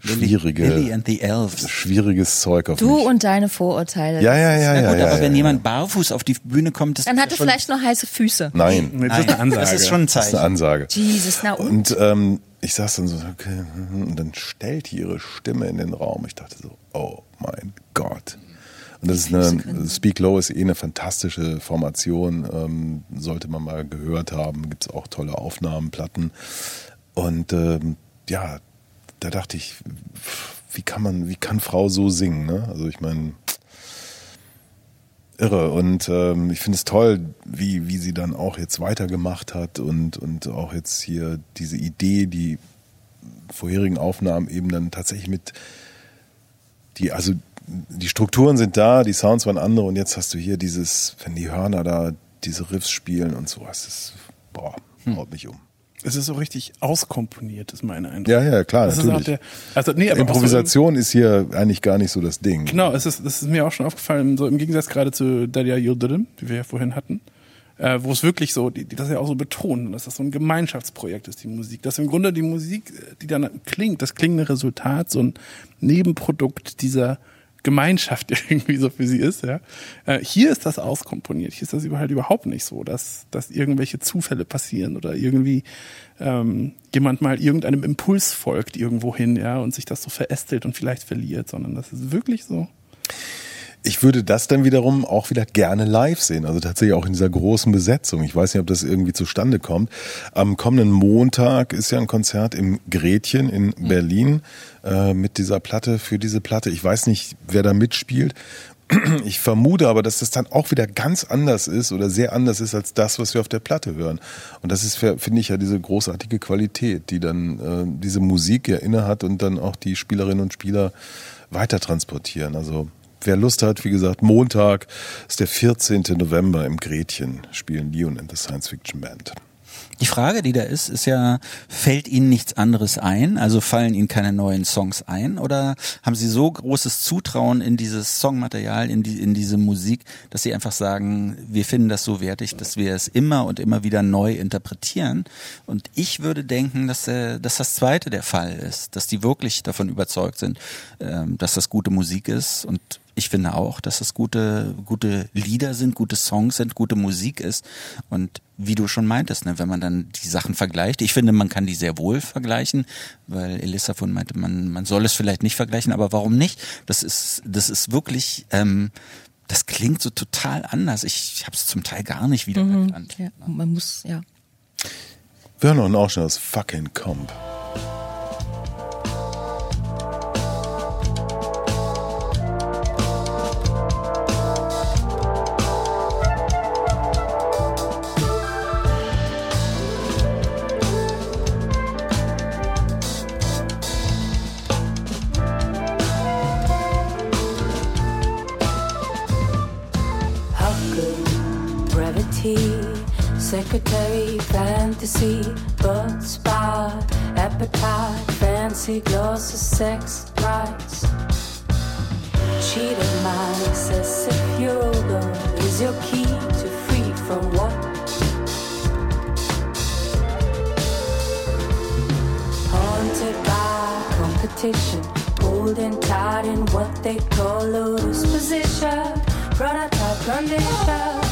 schwierige, Lily and the Elves. schwieriges Zeug auf Du mich. und deine Vorurteile. ja, ja, ja, Na ja, gut, ja, aber ja, wenn ja. jemand barfuß auf die Bühne kommt, ist Dann das hat ja er schon, vielleicht noch heiße Füße. Nein, Nee, das ist eine Ansage. das ist schon ein das ist eine Zeichen. Ansage. Jesus, na und? Und ähm, ich saß dann so, okay, mhm, und dann stellt die ihre Stimme in den Raum. Ich dachte so, oh mein Gott. Und das ist eine, Speak Low ist eh eine fantastische Formation, ähm, sollte man mal gehört haben. Gibt es auch tolle Aufnahmen, Platten. Und ähm, ja, da dachte ich, wie kann man, wie kann Frau so singen? Ne? Also ich meine, irre. Und ähm, ich finde es toll, wie, wie sie dann auch jetzt weitergemacht hat und, und auch jetzt hier diese Idee, die vorherigen Aufnahmen eben dann tatsächlich mit die, also die Strukturen sind da, die Sounds waren andere und jetzt hast du hier dieses, wenn die Hörner da diese Riffs spielen und sowas, das boah, haut mich um. Es ist so richtig auskomponiert, ist mein Eindruck. Ja, ja, klar, das natürlich. der, also, nee, aber auch so Improvisation ist hier eigentlich gar nicht so das Ding. Genau, es ist, das ist mir auch schon aufgefallen, so im Gegensatz gerade zu Dalia Yildirim, die wir ja vorhin hatten, äh, wo es wirklich so, die, die das ja auch so betonen, dass das so ein Gemeinschaftsprojekt ist, die Musik. Dass im Grunde die Musik, äh, die dann klingt, das klingende Resultat, so ein Nebenprodukt dieser Gemeinschaft irgendwie so für sie ist, ja. Äh, hier ist das auskomponiert, hier ist das halt überhaupt nicht so, dass, dass irgendwelche Zufälle passieren oder irgendwie ähm, jemand mal irgendeinem Impuls folgt irgendwohin, ja, und sich das so verästelt und vielleicht verliert, sondern das ist wirklich so. Ich würde das dann wiederum auch wieder gerne live sehen, also tatsächlich auch in dieser großen Besetzung. Ich weiß nicht, ob das irgendwie zustande kommt. Am kommenden Montag ist ja ein Konzert im Gretchen in Berlin äh, mit dieser Platte für diese Platte. Ich weiß nicht, wer da mitspielt. Ich vermute aber, dass das dann auch wieder ganz anders ist oder sehr anders ist als das, was wir auf der Platte hören. Und das ist, finde ich, ja diese großartige Qualität, die dann äh, diese Musik ja innehat und dann auch die Spielerinnen und Spieler weiter transportieren. Also wer Lust hat, wie gesagt, Montag ist der 14. November im Gretchen spielen Leon and the Science Fiction Band. Die Frage, die da ist, ist ja, fällt Ihnen nichts anderes ein? Also fallen Ihnen keine neuen Songs ein? Oder haben Sie so großes Zutrauen in dieses Songmaterial, in, die, in diese Musik, dass Sie einfach sagen, wir finden das so wertig, dass wir es immer und immer wieder neu interpretieren? Und ich würde denken, dass, äh, dass das zweite der Fall ist, dass die wirklich davon überzeugt sind, ähm, dass das gute Musik ist und ich finde auch, dass es gute, gute Lieder sind, gute Songs sind, gute Musik ist. Und wie du schon meintest, ne, wenn man dann die Sachen vergleicht, ich finde, man kann die sehr wohl vergleichen, weil Elissa von meinte, man, man soll es vielleicht nicht vergleichen, aber warum nicht? Das ist, das ist wirklich, ähm, das klingt so total anders. Ich, ich habe es zum Teil gar nicht wiedererkannt. Ja, man muss, ja. Wir hören noch einen Ausschnitt aus Fucking Comp. Sex, rights. Cheat of my excessive yoga is your key to free from what? Haunted by competition, holding tight in what they call loose position, prototype condition,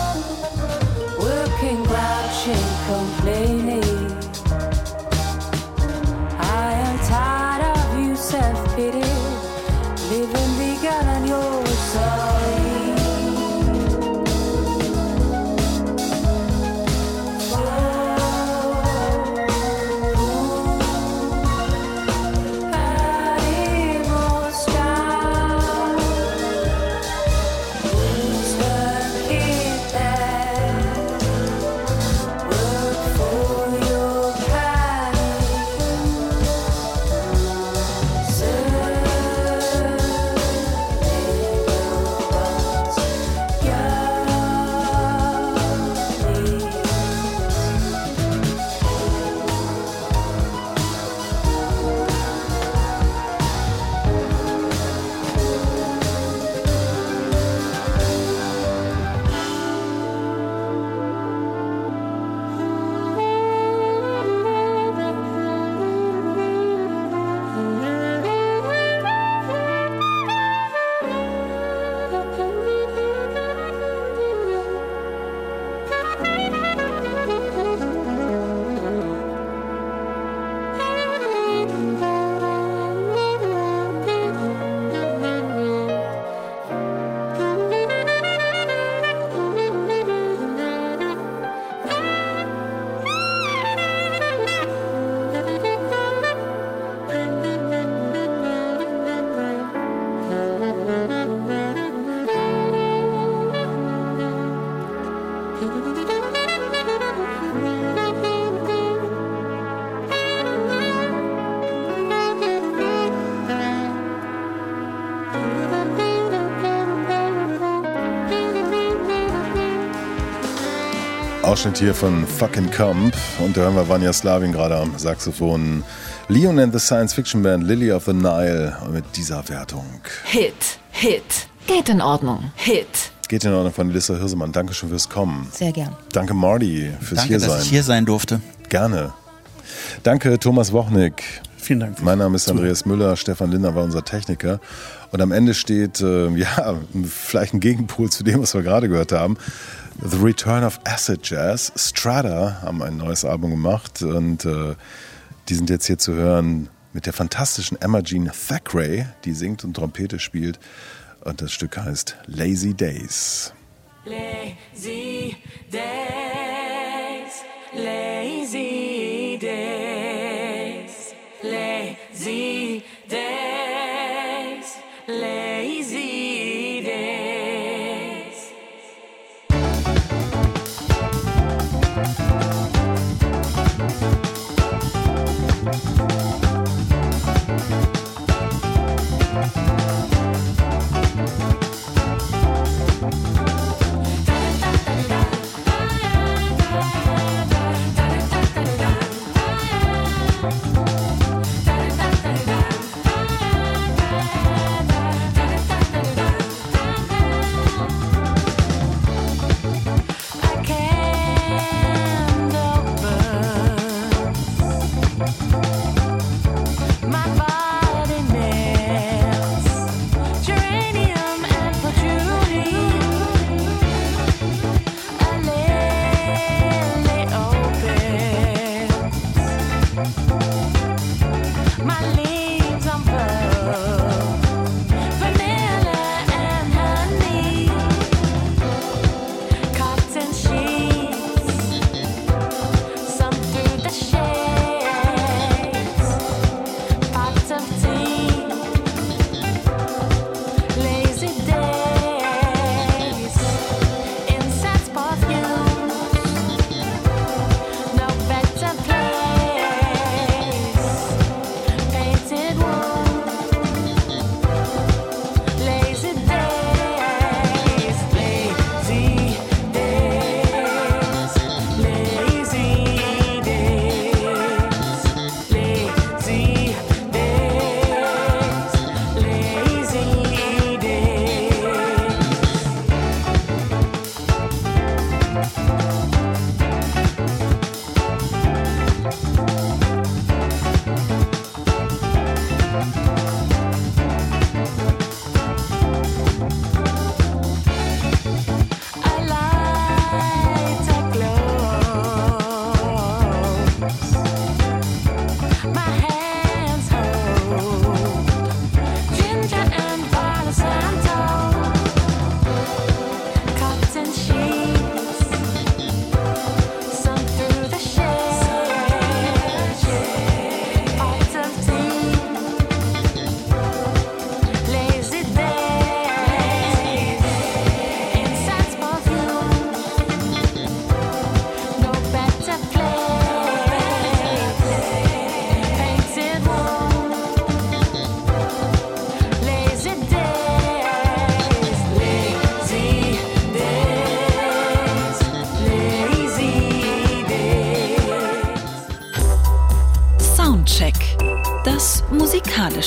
Ausschnitt hier von Fucking Camp und da hören wir Vanya Slavin gerade am Saxophon. Leon and the Science Fiction Band Lily of the Nile mit dieser Wertung. Hit, Hit. Geht in Ordnung. Hit. Geht in Ordnung von Elissa Hirsemann. Dankeschön fürs Kommen. Sehr gern. Danke Marty fürs Danke, Hiersein. dass ich hier sein durfte. Gerne. Danke Thomas Wochnick. Vielen Dank. Mein Name ist. Andreas Müller, Stefan Linder war unser Techniker. Und am Ende steht, äh, ja, vielleicht ein Gegenpol zu dem, was wir gerade gehört haben. The Return of Acid Jazz. Strata haben ein neues Album gemacht und äh, die sind jetzt hier zu hören mit der fantastischen Emma Jean Thackeray, die singt und Trompete spielt. Und das Stück heißt Lazy Days. Lazy days, lazy